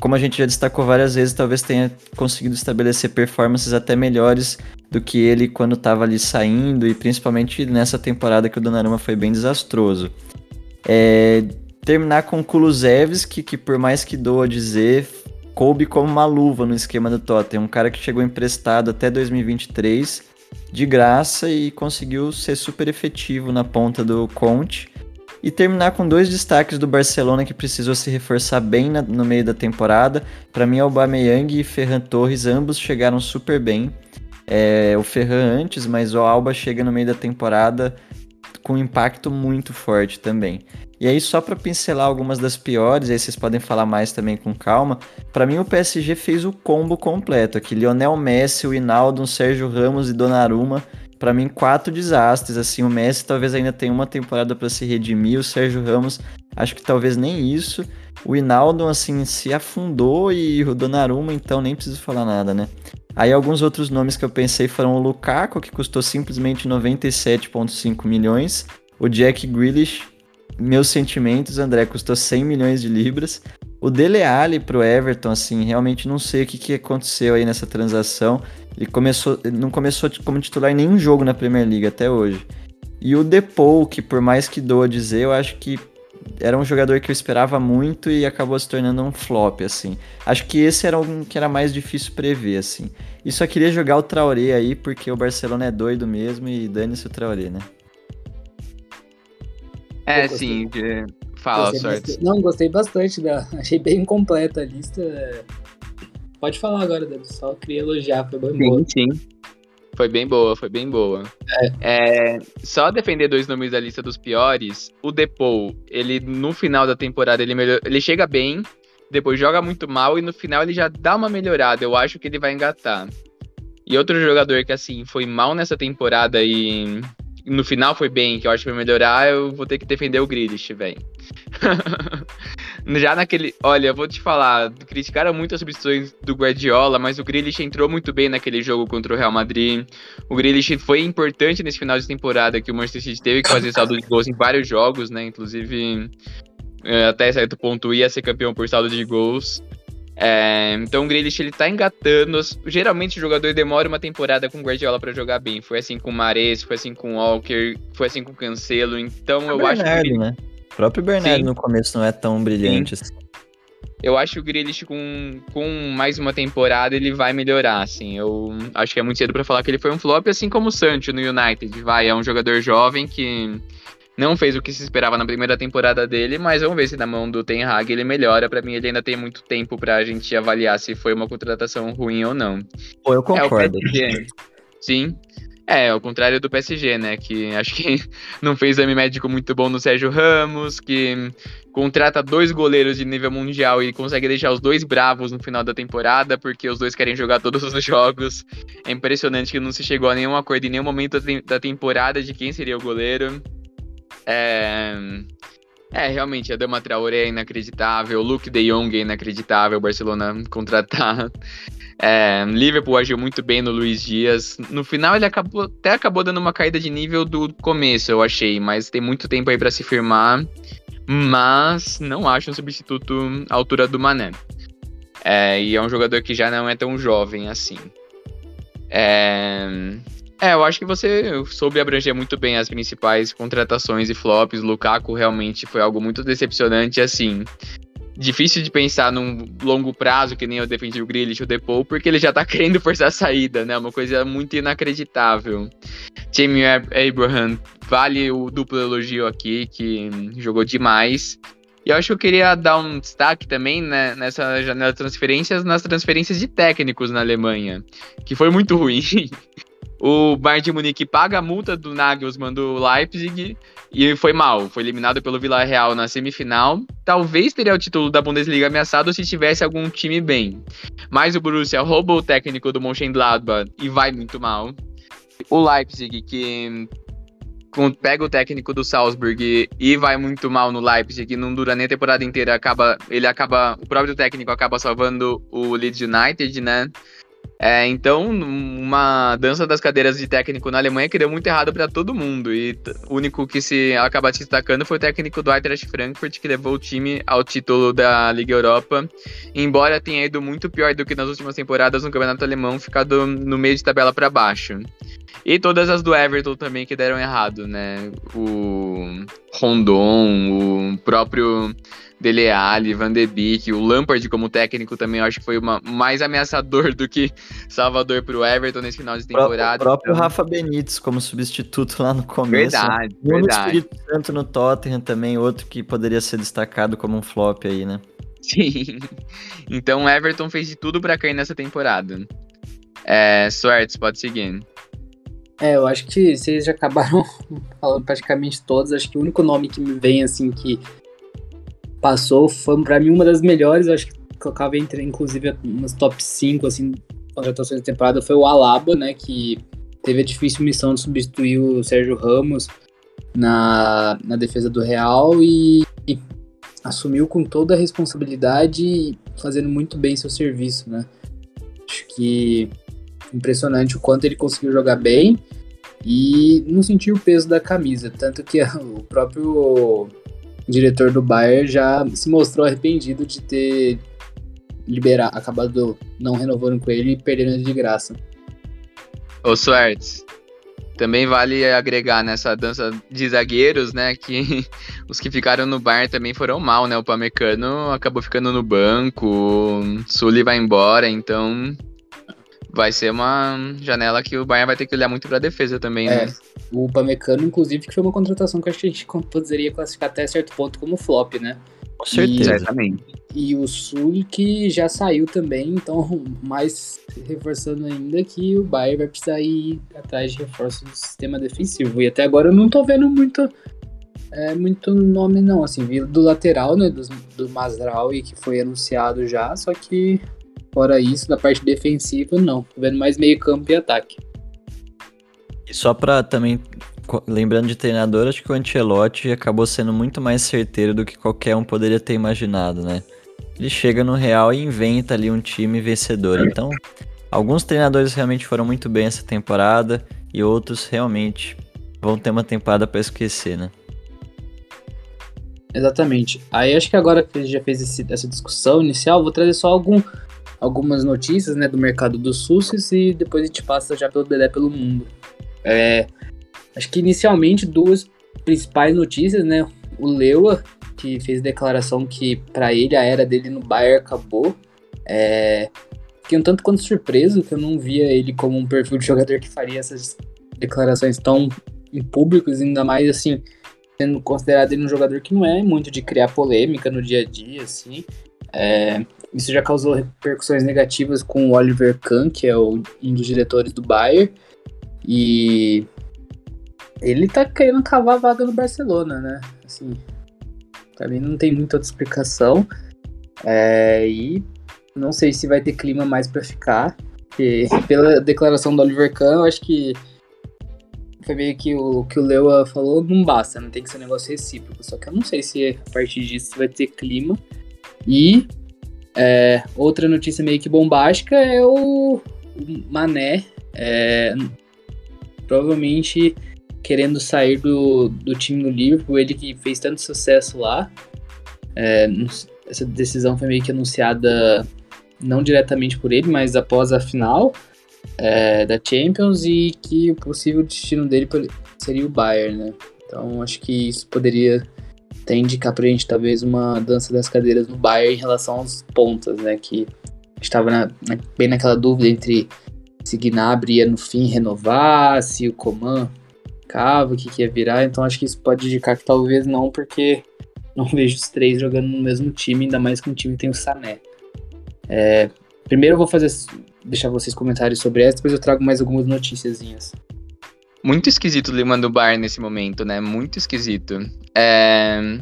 como a gente já destacou várias vezes, talvez tenha conseguido estabelecer performances até melhores do que ele quando estava ali saindo, e principalmente nessa temporada que o Donnarumma foi bem desastroso. É, terminar com o Kulusevski, que por mais que doa dizer, coube como uma luva no esquema do Tottenham, um cara que chegou emprestado até 2023 de graça e conseguiu ser super efetivo na ponta do Conte. E terminar com dois destaques do Barcelona que precisou se reforçar bem na, no meio da temporada. Para mim, Aubameyang e Ferran Torres, ambos chegaram super bem. É, o Ferran antes, mas o Alba chega no meio da temporada com um impacto muito forte também. E aí, só para pincelar algumas das piores, aí vocês podem falar mais também com calma. Para mim, o PSG fez o combo completo aqui: Lionel Messi, o Hinaldo, Sérgio Ramos e Donnarumma. Para mim, quatro desastres. Assim, o Messi talvez ainda tenha uma temporada para se redimir. O Sérgio Ramos, acho que talvez nem isso. O Hinaldo, assim, se afundou e o Donnarumma, então nem preciso falar nada, né? Aí alguns outros nomes que eu pensei foram o Lukaku, que custou simplesmente 97,5 milhões. O Jack Grealish, meus sentimentos, André, custou 100 milhões de libras. O Dele Alli pro Everton, assim, realmente não sei o que, que aconteceu aí nessa transação. Ele começou, não começou como titular em nenhum jogo na Premier League até hoje. E o Depou, que por mais que doa dizer, eu acho que era um jogador que eu esperava muito e acabou se tornando um flop, assim. Acho que esse era um que era mais difícil prever, assim. E só queria jogar o Traoré aí, porque o Barcelona é doido mesmo e dane-se o Traoré, né? É, sim. Fala, gostei sorte. bastante- Não, gostei bastante da. Achei bem completa a lista. Pode falar agora, Dani. Só queria elogiar, foi bem boa. Sim, sim. Foi bem boa, foi bem boa. É, só defender dois nomes da lista dos piores, o Depou, ele no final da temporada ele, melhor, ele chega bem, depois joga muito mal e no final ele já dá uma melhorada. Eu acho que ele vai engatar. E outro jogador que assim foi mal nessa temporada e no final foi bem, que eu acho que vai melhorar, eu vou ter que defender o Grealish, velho. Já naquele. Olha, eu vou te falar, criticaram muito as substituições do Guardiola, mas o Grealish entrou muito bem naquele jogo contra o Real Madrid. O Grealish foi importante nesse final de temporada que o Manchester City teve que fazer saldo de gols em vários jogos, né? Inclusive, eh, até certo ponto ia ser campeão por saldo de gols. É, então o Grealish ele tá engatando. Geralmente o jogador demora uma temporada com o Guardiola pra jogar bem. Foi assim com o Mares, foi assim com o Walker, foi assim com o Cancelo. Então eu o acho que Bernardo, né? O próprio Bernardo Sim. no começo não é tão brilhante assim. eu acho que o Grealish com, com mais uma temporada ele vai melhorar, assim. Eu acho que é muito cedo pra falar que ele foi um flop, assim como o Sancho no United. Vai, é um jogador jovem que não fez o que se esperava na primeira temporada dele, mas vamos ver se na mão do Ten Hag ele melhora. Pra mim ele ainda tem muito tempo pra gente avaliar se foi uma contratação ruim ou não. Pô, eu É concordo. PSG. Sim. É, ao contrário do PSG, né? Que acho que não fez exame médico muito bom no Sérgio Ramos, que contrata dois goleiros de nível mundial e consegue deixar os dois bravos no final da temporada, porque os dois querem jogar todos os jogos. É impressionante que não se chegou a nenhum acordo em nenhum momento da temporada de quem seria o goleiro. É. É, realmente, a Dama Traoré é inacreditável, o Luke de Jong é inacreditável, o Barcelona contratar. É, Liverpool agiu muito bem no Luiz Dias. No final ele acabou, até acabou dando uma caída de nível do começo, eu achei, mas tem muito tempo aí pra se firmar. Mas não acho um substituto à altura do Mané. É, e é um jogador que já não é tão jovem assim. É, é, eu acho que você soube abranger muito bem as principais contratações e flops. Lukaku realmente foi algo muito decepcionante, assim. Difícil de pensar num longo prazo, que nem eu defendi o Grealish, o Depou, porque ele já tá querendo forçar a saída, né? Uma coisa muito inacreditável. Jamie Ab- Abraham, vale o duplo elogio aqui, que jogou demais. E eu acho que eu queria dar um destaque também né, nessa janela de transferências, nas transferências de técnicos na Alemanha, que foi muito ruim. O Bayern de Munique paga a multa do Nagelsmann do Leipzig e foi mal. Foi eliminado pelo Villarreal na semifinal. Talvez teria o título da Bundesliga ameaçado se tivesse algum time bem. Mas o Borussia rouba o técnico do Mönchengladbach e vai muito mal. O Leipzig, que pega o técnico do Salzburg e vai muito mal no Leipzig, não dura nem a temporada inteira, acaba, ele acaba, o próprio técnico acaba salvando o Leeds United, né? É, então, uma dança das cadeiras de técnico na Alemanha que deu muito errado para todo mundo. E o único que se acaba se destacando foi o técnico do Eintracht Frankfurt, que levou o time ao título da Liga Europa. Embora tenha ido muito pior do que nas últimas temporadas no Campeonato Alemão, ficado no meio de tabela para baixo. E todas as do Everton também que deram errado, né? O Rondon, o próprio Dele Alli, Van de Beek, o Lampard como técnico também, eu acho que foi uma, mais ameaçador do que Salvador para o Everton nesse final de temporada. O próprio então... Rafa Benítez como substituto lá no começo. Verdade, Bruno verdade. Espírito Santo no Tottenham também, outro que poderia ser destacado como um flop aí, né? Sim. Então o Everton fez de tudo para cair nessa temporada. É, Suertes, pode seguir. É, eu acho que vocês já acabaram falando praticamente todos. Acho que o único nome que me vem, assim, que passou foi, pra mim, uma das melhores. Acho que colocava entre, inclusive, nos top 5, assim, contratações da temporada foi o Alaba, né, que teve a difícil missão de substituir o Sérgio Ramos na, na defesa do Real e, e assumiu com toda a responsabilidade fazendo muito bem seu serviço, né. Acho que impressionante o quanto ele conseguiu jogar bem e não sentiu o peso da camisa, tanto que o próprio diretor do Bayern já se mostrou arrependido de ter liberar, acabado não renovando com ele e perdendo de graça. Ô Suertes, também vale agregar nessa dança de zagueiros, né, que os que ficaram no Bayern também foram mal, né, o Pamecano acabou ficando no banco, Sully vai embora, então vai ser uma janela que o Bayern vai ter que olhar muito para a defesa também, É, né? o Pamecano, inclusive, que foi uma contratação que acho que a gente poderia classificar até certo ponto como flop, né? Com certeza. Exatamente. E o Sul que já saiu também, então mais reforçando ainda que o Bayern vai precisar ir atrás de reforço do sistema defensivo. E até agora eu não tô vendo muito é, muito nome não, assim, do lateral, né, do, do Masraoui que foi anunciado já, só que fora isso, da parte defensiva não, tô vendo mais meio campo e ataque. E só pra também, lembrando de treinador, acho que o Ancelotti acabou sendo muito mais certeiro do que qualquer um poderia ter imaginado, né? Ele chega no Real e inventa ali um time vencedor. Então, alguns treinadores realmente foram muito bem essa temporada e outros realmente vão ter uma temporada pra esquecer, né? Exatamente. Aí acho que agora que a gente já fez esse- essa discussão inicial, vou trazer só algum, algumas notícias né, do mercado dos SUSs e depois a gente passa já pelo Dedé pelo mundo. É, acho que inicialmente duas principais notícias, né? O Leua, que fez declaração que para ele a era dele no Bayern acabou. É, fiquei um tanto quanto surpreso que eu não via ele como um perfil de jogador que faria essas declarações tão em públicos, ainda mais assim, sendo considerado ele um jogador que não é muito de criar polêmica no dia a dia, assim. É, isso já causou repercussões negativas com o Oliver Kahn, que é o, um dos diretores do Bayern. E ele tá querendo cavar a vaga no Barcelona, né? Assim, mim não tem muita outra explicação. É, e não sei se vai ter clima mais pra ficar. Pela declaração do Oliver Kahn, eu acho que foi meio que o que o Leua falou, não basta, não tem que ser um negócio recíproco. Só que eu não sei se a partir disso vai ter clima. E é, outra notícia meio que bombástica é o, Mané, é, provavelmente querendo sair do, do time do Liverpool, ele que fez tanto sucesso lá. É, essa decisão foi meio que anunciada não diretamente por ele, mas após a final é, da Champions e que o possível destino dele seria o Bayern, né? Então acho que isso poderia até indicar pra gente talvez uma dança das cadeiras no Bayern em relação aos pontas, né? Que estava na- na- bem naquela dúvida entre se Gnabry ia no fim renovar, se o Coman cava, o que, que ia virar. Então acho que isso pode indicar que talvez não, porque não vejo os três jogando no mesmo time, ainda mais que um time tem o Sané. É, primeiro eu vou fazer deixar vocês comentários sobre essa, depois eu trago mais algumas noticiazinhas. Muito esquisito o Lima do Bayern nesse momento, né? Muito esquisito. É,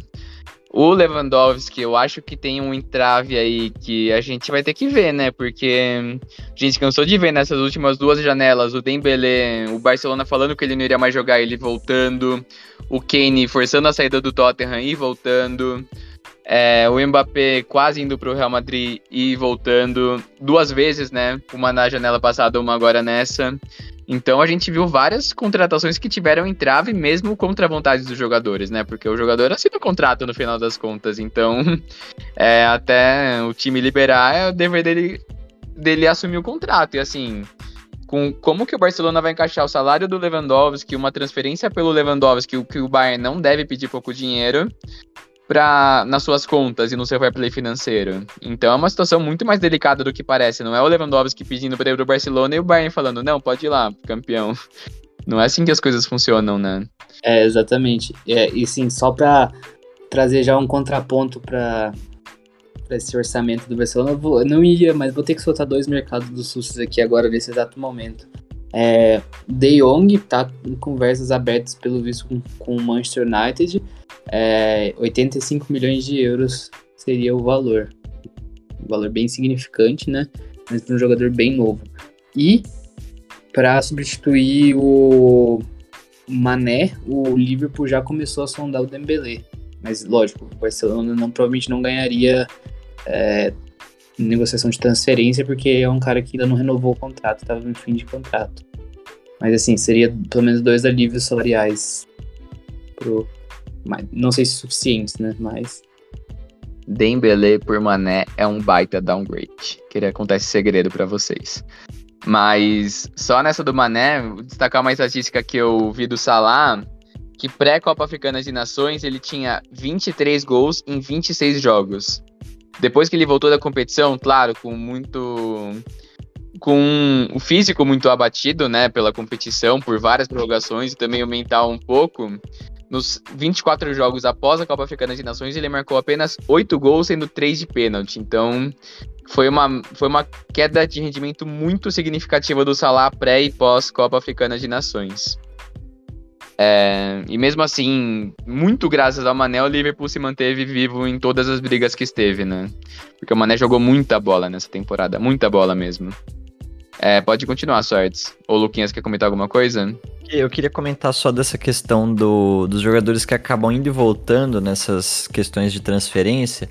O Lewandowski, eu acho que tem um entrave aí que a gente vai ter que ver, né? Porque a gente cansou de ver nessas últimas duas janelas o Dembélé, o Barcelona falando que ele não iria mais jogar, ele voltando, o Kane forçando a saída do Tottenham e voltando, é, o Mbappé quase indo pro Real Madrid e voltando duas vezes, né? Uma na janela passada, uma agora nessa. Então a gente viu várias contratações que tiveram entrave mesmo contra a vontade dos jogadores, né? Porque o jogador assina o contrato no final das contas. Então, é, até o time liberar, é o dever dele, dele assumir o contrato. E assim, com como que o Barcelona vai encaixar o salário do Lewandowski, uma transferência pelo Lewandowski, o que o Bayern não deve pedir pouco dinheiro. Pra, nas suas contas e no seu fair play financeiro. Então é uma situação muito mais delicada do que parece. Não é o Lewandowski pedindo para ir pro Barcelona e o Bayern falando, não, pode ir lá, campeão. Não é assim que as coisas funcionam, né? É, exatamente. É, e sim, só para trazer já um contraponto para esse orçamento do Barcelona, eu, vou, eu, não ia, mas vou ter que soltar dois mercados dos sustos aqui agora nesse exato momento. É, De Jong tá em conversas abertas pelo visto com, com o Manchester United. É, 85 milhões de euros seria o valor. Um valor bem significante, né? Mas para um jogador bem novo. E para substituir o Mané, o Liverpool já começou a sondar o Dembélé. Mas lógico, o Barcelona não, provavelmente não ganharia é, negociação de transferência porque é um cara que ainda não renovou o contrato, estava no fim de contrato. Mas assim, seria pelo menos dois alívios salariais pro. Não sei se suficientes, né? Mas. Dembele por Mané é um baita downgrade. Queria contar esse segredo para vocês. Mas só nessa do Mané, destacar uma estatística que eu vi do Salah, que pré-Copa Africana de Nações ele tinha 23 gols em 26 jogos. Depois que ele voltou da competição, claro, com muito com o físico muito abatido, né, pela competição, por várias prorrogações e também o mental um pouco. Nos 24 jogos após a Copa Africana de Nações, ele marcou apenas 8 gols, sendo 3 de pênalti. Então, foi uma, foi uma queda de rendimento muito significativa do Salah pré e pós Copa Africana de Nações. É, e mesmo assim, muito graças ao Mané, o Liverpool se manteve vivo em todas as brigas que esteve, né? Porque o Mané jogou muita bola nessa temporada, muita bola mesmo. É, pode continuar, Sortes. O Luquinhas quer comentar alguma coisa? Eu queria comentar só dessa questão do, dos jogadores que acabam indo e voltando nessas questões de transferência.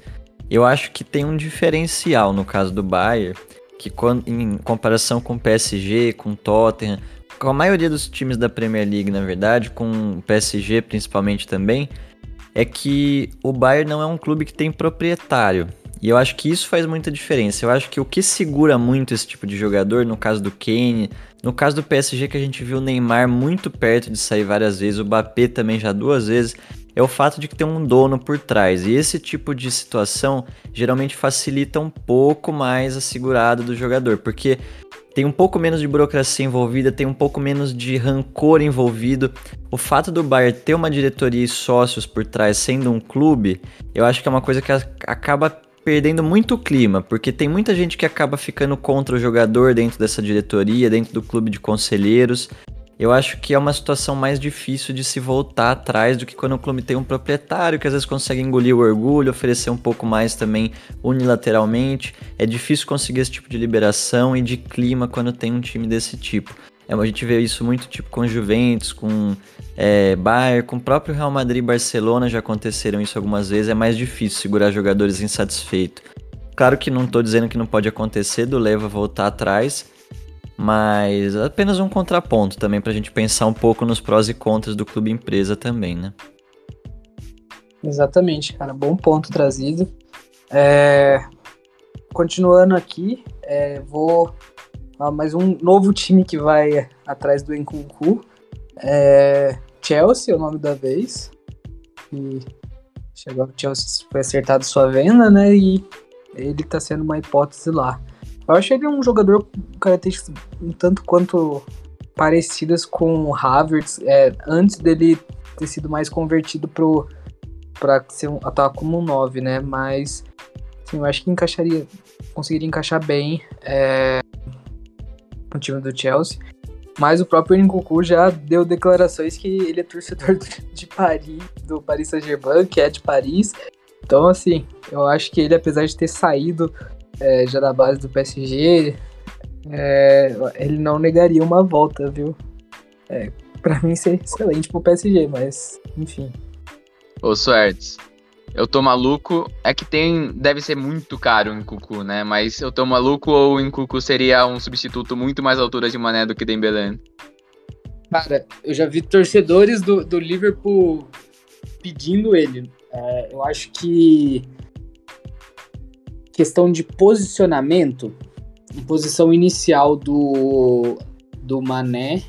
Eu acho que tem um diferencial no caso do Bayern, que quando, em comparação com o PSG, com o Tottenham, com a maioria dos times da Premier League, na verdade, com o PSG principalmente também, é que o Bayern não é um clube que tem proprietário. E eu acho que isso faz muita diferença. Eu acho que o que segura muito esse tipo de jogador, no caso do Kane, no caso do PSG que a gente viu o Neymar muito perto de sair várias vezes, o Mbappé também já duas vezes, é o fato de que tem um dono por trás. E esse tipo de situação geralmente facilita um pouco mais a segurada do jogador, porque tem um pouco menos de burocracia envolvida, tem um pouco menos de rancor envolvido. O fato do Bayern ter uma diretoria e sócios por trás, sendo um clube, eu acho que é uma coisa que acaba perdendo muito o clima, porque tem muita gente que acaba ficando contra o jogador dentro dessa diretoria, dentro do clube de conselheiros. Eu acho que é uma situação mais difícil de se voltar atrás do que quando o clube tem um proprietário que às vezes consegue engolir o orgulho, oferecer um pouco mais também unilateralmente. É difícil conseguir esse tipo de liberação e de clima quando tem um time desse tipo. É, a gente vê isso muito tipo com Juventus, com é, Bayern, com o próprio Real Madrid e Barcelona já aconteceram isso algumas vezes. É mais difícil segurar jogadores insatisfeitos. Claro que não estou dizendo que não pode acontecer do Leva voltar atrás, mas apenas um contraponto também para a gente pensar um pouco nos prós e contras do clube empresa também, né? Exatamente, cara. Bom ponto trazido. É... Continuando aqui, é... vou ah, mais um novo time que vai atrás do Nkunku. É Chelsea, é o nome da vez. E chegou o Chelsea foi acertado sua venda, né? E ele tá sendo uma hipótese lá. Eu acho ele um jogador com características um tanto quanto parecidas com o Havertz, é, antes dele ter sido mais convertido pro para ser um, atuar como um 9, né? Mas assim, eu acho que encaixaria, conseguiria encaixar bem. É, no time do Chelsea. Mas o próprio Nkunku já deu declarações que ele é torcedor de Paris, do Paris Saint-Germain, que é de Paris. Então, assim, eu acho que ele, apesar de ter saído é, já da base do PSG, é, ele não negaria uma volta, viu? É, pra mim seria excelente pro PSG, mas, enfim. Ô, Suertes, eu tô maluco. É que tem. Deve ser muito caro o Nkuku, né? Mas eu tô maluco ou o Nkuku seria um substituto muito mais à altura de Mané do que Dembélé? Cara, eu já vi torcedores do, do Liverpool pedindo ele. É, eu acho que. Questão de posicionamento, posição inicial do, do Mané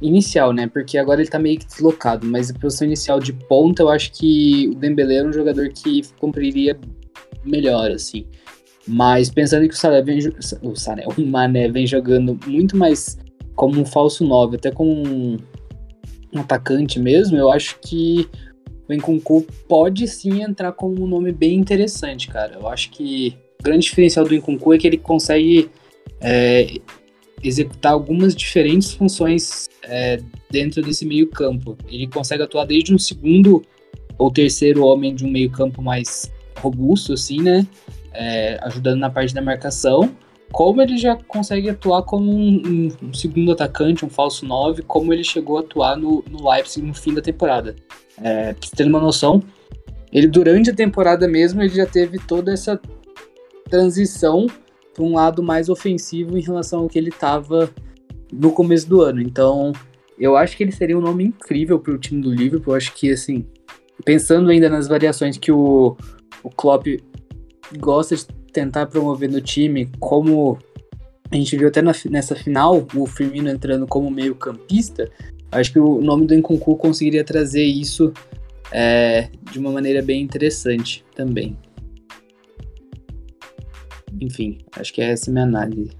inicial, né? Porque agora ele tá meio que deslocado, mas a posição inicial de ponta, eu acho que o Dembele era um jogador que cumpriria melhor, assim. Mas pensando que o Sané vem, o, Sané, o Mané vem jogando muito mais como um falso 9, até como um, um atacante mesmo, eu acho que o Nkunku pode sim entrar como um nome bem interessante, cara. Eu acho que o grande diferencial do Nkunku é que ele consegue é, executar algumas diferentes funções é, dentro desse meio campo. Ele consegue atuar desde um segundo ou terceiro homem de um meio campo mais robusto, assim, né? É, ajudando na parte da marcação, como ele já consegue atuar como um, um, segundo atacante, um falso 9, como ele chegou a atuar no, no Leipzig no fim da temporada. É, pra você ter uma noção, ele durante a temporada mesmo, ele já teve toda essa transição para um lado mais ofensivo em relação ao que ele estava no começo do ano. Então, eu acho que ele seria um nome incrível para o time do Liverpool. Eu acho que, assim, pensando ainda nas variações que o, o Klopp gosta de tentar promover no time, como a gente viu até na, nessa final, o Firmino entrando como meio campista, acho que o nome do Nkunku conseguiria trazer isso é, de uma maneira bem interessante também. Enfim, acho que essa é a minha análise.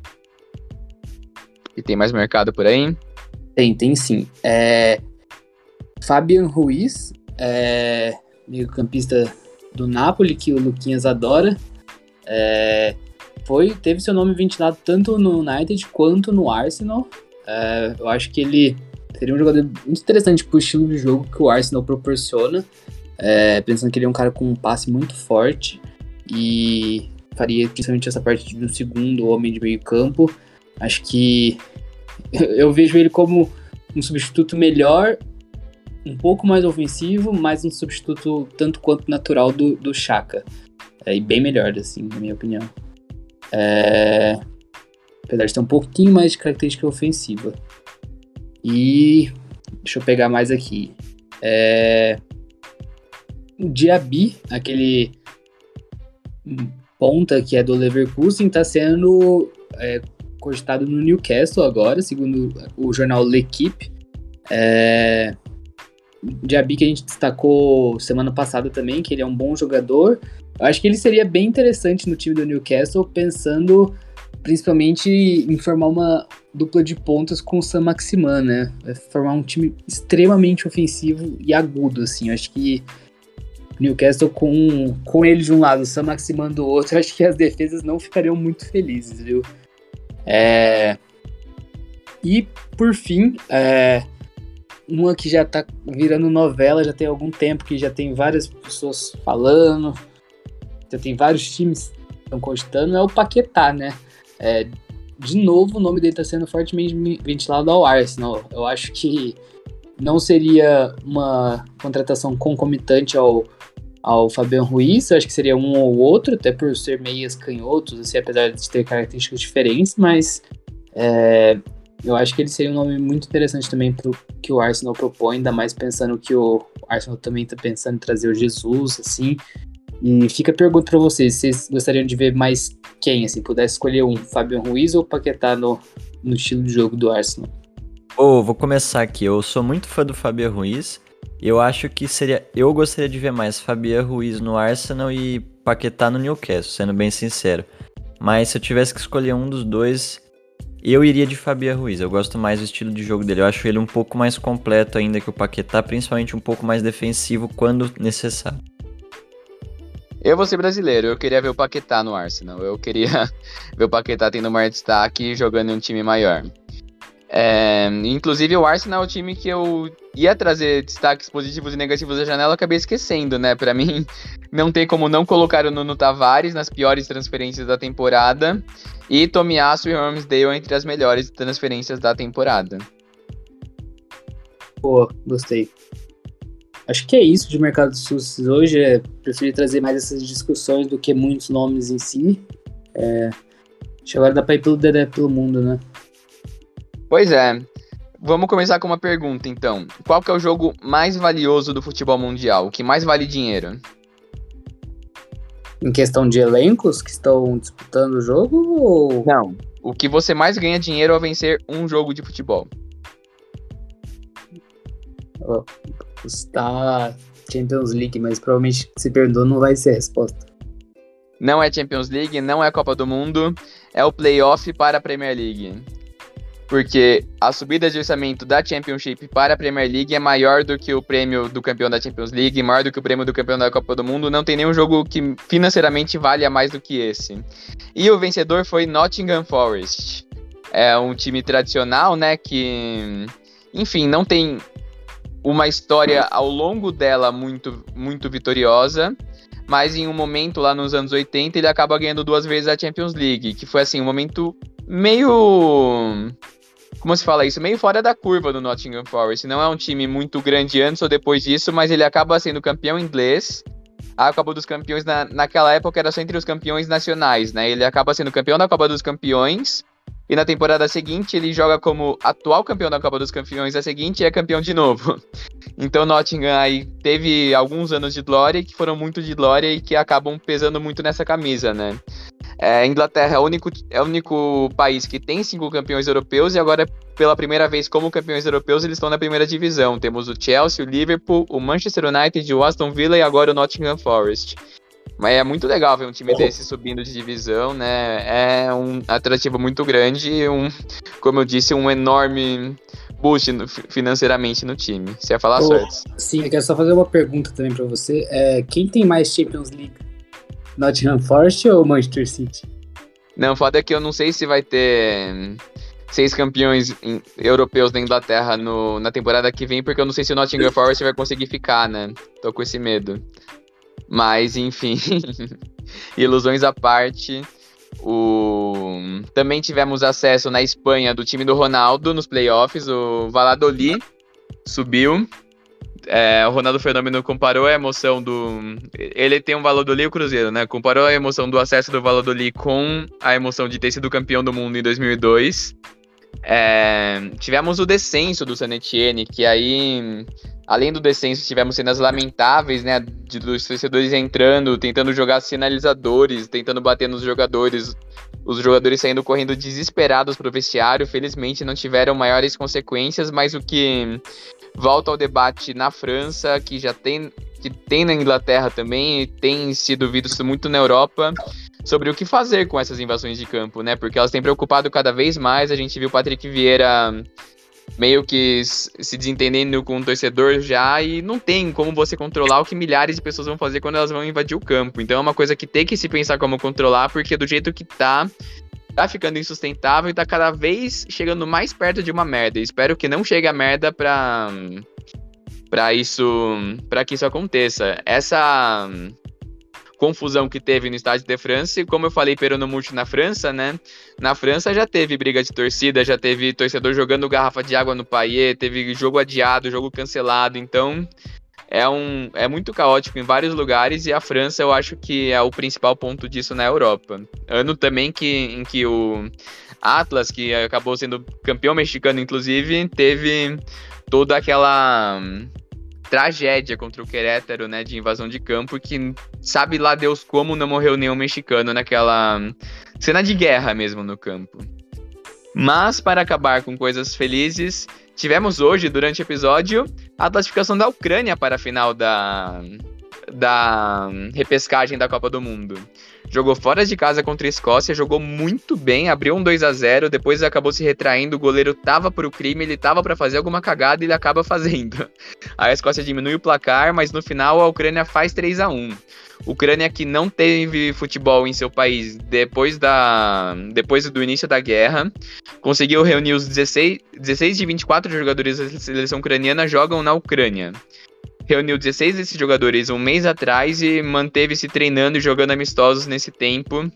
E tem mais mercado por aí? Tem, tem sim. É, Fabian Ruiz, é, meio campista do Napoli, que o Luquinhas adora. É, foi, teve seu nome ventilado tanto no United quanto no Arsenal. É, eu acho que ele seria um jogador muito interessante pro estilo de jogo que o Arsenal proporciona. É, pensando que ele é um cara com um passe muito forte e faria principalmente essa parte do segundo homem de meio campo. Acho que eu vejo ele como um substituto melhor, um pouco mais ofensivo, mas um substituto tanto quanto natural do, do Chaka. É, e bem melhor, assim, na minha opinião. É... Apesar de ter um pouquinho mais de característica ofensiva. E deixa eu pegar mais aqui. É... Diaby, aquele ponta que é do Leverkusen, está sendo é, cogitado no Newcastle agora, segundo o jornal L'Equipe. É... Diaby que a gente destacou semana passada também, que ele é um bom jogador, eu acho que ele seria bem interessante no time do Newcastle, pensando principalmente em formar uma dupla de pontas com o Sam Maximan, né? Vai formar um time extremamente ofensivo e agudo, assim. Eu acho que Newcastle com, com ele de um lado, o Sam Maximan do outro, acho que as defesas não ficariam muito felizes, viu? É... E, por fim, é... uma que já tá virando novela, já tem algum tempo, que já tem várias pessoas falando, já tem vários times que estão cogitando, é o Paquetá, né? É, de novo, o nome dele está sendo fortemente ventilado ao Arsenal. Eu acho que não seria uma contratação concomitante ao, ao Fabian Ruiz, eu acho que seria um ou outro, até por ser meias canhotos, assim, apesar de ter características diferentes, mas é, eu acho que ele seria um nome muito interessante também para que o Arsenal propõe, ainda mais pensando que o Arsenal também está pensando em trazer o Jesus, assim, e fica a pergunta para vocês: vocês gostariam de ver mais quem, assim, pudesse escolher um, Fabian Ruiz ou Paquetá no, no estilo de jogo do Arsenal? Oh, vou começar aqui. Eu sou muito fã do Fabian Ruiz. Eu acho que seria. Eu gostaria de ver mais Fabian Ruiz no Arsenal e Paquetá no Newcastle, sendo bem sincero. Mas se eu tivesse que escolher um dos dois, eu iria de Fabian Ruiz. Eu gosto mais do estilo de jogo dele. Eu acho ele um pouco mais completo ainda que o Paquetá, principalmente um pouco mais defensivo quando necessário. Eu vou ser brasileiro, eu queria ver o Paquetá no Arsenal. Eu queria ver o Paquetá tendo maior destaque jogando em um time maior. É, inclusive, o Arsenal é o time que eu ia trazer destaques positivos e negativos da janela, acabei esquecendo, né? Para mim, não tem como não colocar o Nuno Tavares nas piores transferências da temporada e Tomiasso e Ramsdale entre as melhores transferências da temporada. Pô, gostei. Acho que é isso de mercado de SUS hoje. É, preferi trazer mais essas discussões do que muitos nomes em si. É, acho que agora dá pra ir pelo Dedé pelo mundo, né? Pois é. Vamos começar com uma pergunta, então. Qual que é o jogo mais valioso do futebol mundial? O que mais vale dinheiro? Em questão de elencos que estão disputando o jogo? Ou... Não. O que você mais ganha dinheiro ao vencer um jogo de futebol? Está Champions League, mas provavelmente se perdoou não vai ser a resposta. Não é Champions League, não é Copa do Mundo, é o playoff para a Premier League. Porque a subida de orçamento da Championship para a Premier League é maior do que o prêmio do campeão da Champions League, maior do que o prêmio do campeão da Copa do Mundo. Não tem nenhum jogo que financeiramente valha mais do que esse. E o vencedor foi Nottingham Forest. É um time tradicional, né? Que, enfim, não tem uma história ao longo dela muito, muito vitoriosa mas em um momento lá nos anos 80 ele acaba ganhando duas vezes a Champions League, que foi assim, um momento meio como se fala isso, meio fora da curva do Nottingham Forest. Não é um time muito grande antes ou depois disso, mas ele acaba sendo campeão inglês. A Copa dos Campeões na, naquela época era só entre os campeões nacionais, né? Ele acaba sendo campeão da Copa dos Campeões e na temporada seguinte ele joga como atual campeão da Copa dos Campeões a seguinte é campeão de novo. Então Nottingham aí teve alguns anos de glória que foram muito de glória e que acabam pesando muito nessa camisa, né? É, Inglaterra é o, único, é o único país que tem cinco campeões europeus e agora, pela primeira vez como campeões europeus, eles estão na primeira divisão. Temos o Chelsea, o Liverpool, o Manchester United, o Aston Villa e agora o Nottingham Forest. Mas é muito legal ver um time oh. desse subindo de divisão, né? É um atrativo muito grande e, um, como eu disse, um enorme boost no, financeiramente no time. Você ia falar, oh? Sim, eu quero só fazer uma pergunta também para você. É, quem tem mais Champions League? Nottingham Forest ou Manchester City? Não, foda é que eu não sei se vai ter seis campeões europeus da Inglaterra no, na temporada que vem, porque eu não sei se o Nottingham Forest vai conseguir ficar, né? Tô com esse medo. Mas, enfim, ilusões à parte. O... Também tivemos acesso na Espanha do time do Ronaldo nos playoffs. O Valladolid subiu. É, o Ronaldo Fenômeno comparou a emoção do. Ele tem um Valladolid e o Cruzeiro, né? Comparou a emoção do acesso do Valladolid com a emoção de ter sido campeão do mundo em 2002. É, tivemos o descenso do San Etienne, que aí Além do descenso, tivemos cenas lamentáveis, né? De, dos torcedores entrando, tentando jogar sinalizadores, tentando bater nos jogadores. Os jogadores saindo correndo desesperados para o vestiário. Felizmente não tiveram maiores consequências, mas o que volta ao debate na França, que já tem, que tem na Inglaterra também, tem sido visto muito na Europa, sobre o que fazer com essas invasões de campo, né? Porque elas têm preocupado cada vez mais. A gente viu o Patrick Vieira meio que se desentendendo com o torcedor já e não tem como você controlar o que milhares de pessoas vão fazer quando elas vão invadir o campo. Então é uma coisa que tem que se pensar como controlar, porque do jeito que tá, tá ficando insustentável e tá cada vez chegando mais perto de uma merda. Espero que não chegue a merda pra para isso para que isso aconteça. Essa confusão que teve no Estádio de France. Como eu falei, Peronomurti na França, né? Na França já teve briga de torcida, já teve torcedor jogando garrafa de água no paiê, teve jogo adiado, jogo cancelado. Então, é, um, é muito caótico em vários lugares e a França eu acho que é o principal ponto disso na Europa. Ano também que, em que o Atlas, que acabou sendo campeão mexicano, inclusive, teve toda aquela tragédia contra o Querétaro, né, de invasão de campo, que sabe lá Deus como não morreu nenhum mexicano naquela cena de guerra mesmo no campo. Mas para acabar com coisas felizes, tivemos hoje, durante o episódio, a classificação da Ucrânia para a final da da repescagem da Copa do Mundo. Jogou fora de casa contra a Escócia, jogou muito bem, abriu um 2 a 0 depois acabou se retraindo, o goleiro tava pro crime, ele tava para fazer alguma cagada e ele acaba fazendo. A Escócia diminui o placar, mas no final a Ucrânia faz 3 a 1 Ucrânia que não teve futebol em seu país depois, da, depois do início da guerra, conseguiu reunir os 16, 16 de 24 jogadores da seleção ucraniana jogam na Ucrânia reuniu 16 desses jogadores um mês atrás e manteve-se treinando e jogando amistosos nesse tempo.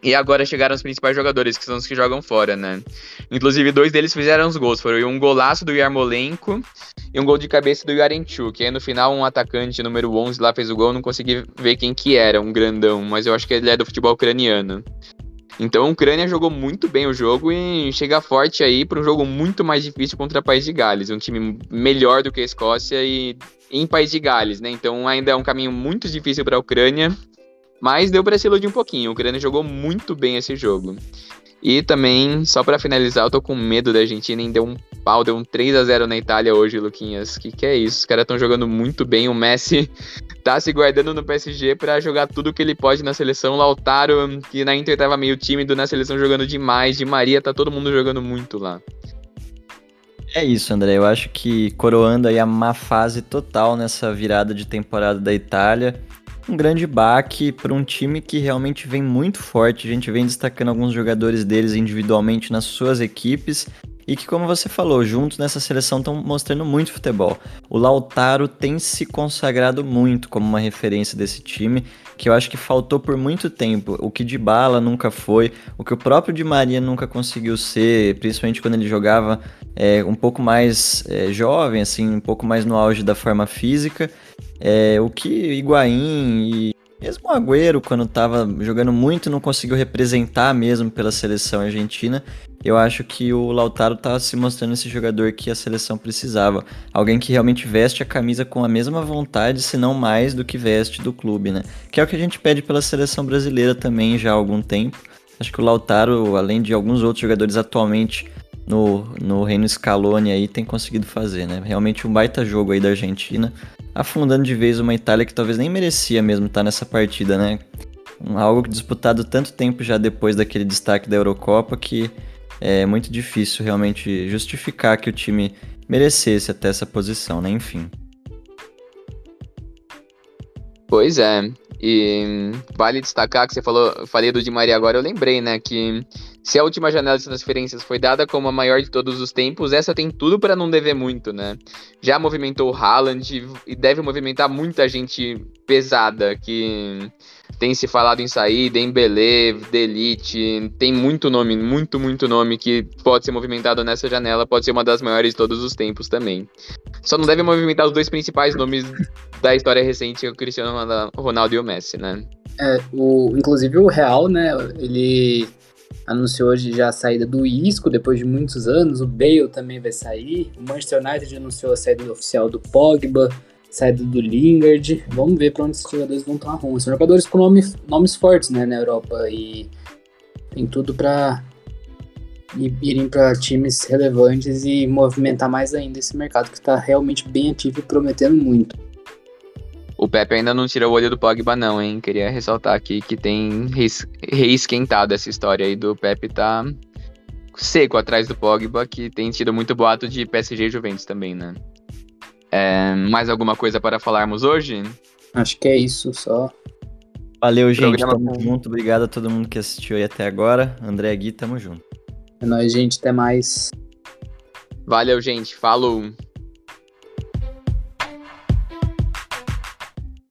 E agora chegaram os principais jogadores, que são os que jogam fora, né? Inclusive, dois deles fizeram os gols. Foram um golaço do Yarmolenko e um gol de cabeça do Yarenchuk. E aí, no final, um atacante número 11 lá fez o gol. Não consegui ver quem que era, um grandão. Mas eu acho que ele é do futebol ucraniano. Então a Ucrânia jogou muito bem o jogo e chega forte aí para um jogo muito mais difícil contra o País de Gales, um time melhor do que a Escócia e em País de Gales, né? Então ainda é um caminho muito difícil para a Ucrânia, mas deu para se iludir um pouquinho. A Ucrânia jogou muito bem esse jogo. E também, só para finalizar, eu tô com medo da Argentina em deu um pau, deu um 3 a 0 na Itália hoje, Luquinhas. Que que é isso? Os caras estão jogando muito bem. O Messi tá se guardando no PSG para jogar tudo que ele pode na seleção. Lautaro, que na Inter tava meio tímido, na seleção jogando demais. De Maria, tá todo mundo jogando muito lá. É isso, André. Eu acho que coroando aí a má fase total nessa virada de temporada da Itália um grande baque para um time que realmente vem muito forte. A gente vem destacando alguns jogadores deles individualmente nas suas equipes e que, como você falou, juntos nessa seleção estão mostrando muito futebol. O Lautaro tem se consagrado muito como uma referência desse time, que eu acho que faltou por muito tempo. O que de bala nunca foi, o que o próprio Di Maria nunca conseguiu ser, principalmente quando ele jogava é, um pouco mais é, jovem, assim, um pouco mais no auge da forma física. É, o que Higuaín e mesmo o Agüero, quando estava jogando muito, não conseguiu representar mesmo pela seleção argentina. Eu acho que o Lautaro está se mostrando esse jogador que a seleção precisava. Alguém que realmente veste a camisa com a mesma vontade, se não mais do que veste do clube, né? Que é o que a gente pede pela seleção brasileira também já há algum tempo. Acho que o Lautaro, além de alguns outros jogadores atualmente no, no Reino Scaloni aí, tem conseguido fazer, né? Realmente um baita jogo aí da Argentina afundando de vez uma Itália que talvez nem merecia mesmo estar nessa partida, né? Algo disputado tanto tempo já depois daquele destaque da Eurocopa que é muito difícil realmente justificar que o time merecesse até essa posição, né? Enfim. Pois é. E vale destacar que você falou, falei do Di Maria agora, eu lembrei, né, que se a última janela de transferências foi dada como a maior de todos os tempos, essa tem tudo para não dever muito, né? Já movimentou o Haaland e deve movimentar muita gente pesada que tem se falado em sair, Dembélé, Delite, tem muito nome, muito, muito nome que pode ser movimentado nessa janela, pode ser uma das maiores de todos os tempos também. Só não deve movimentar os dois principais nomes da história recente, o Cristiano Ronaldo e o Messi, né? É, o, inclusive o Real, né, ele anunciou hoje já a saída do Isco depois de muitos anos, o Bale também vai sair, o Manchester United anunciou a saída oficial do Pogba, saída do Lingard, vamos ver para onde esses jogadores vão tomar rumo. São jogadores com nome, nomes fortes né, na Europa e tem tudo para irem para times relevantes e movimentar mais ainda esse mercado que está realmente bem ativo e prometendo muito. O Pepe ainda não tirou o olho do Pogba, não, hein? Queria ressaltar aqui que tem reesquentado essa história aí do Pepe tá seco atrás do Pogba, que tem tido muito boato de PSG e Juventus também, né? É, mais alguma coisa para falarmos hoje? Acho que é isso só. Valeu, gente. Programa tamo com... junto. Obrigado a todo mundo que assistiu aí até agora. André Gui, tamo junto. É nóis, gente. Até mais. Valeu, gente. Falou.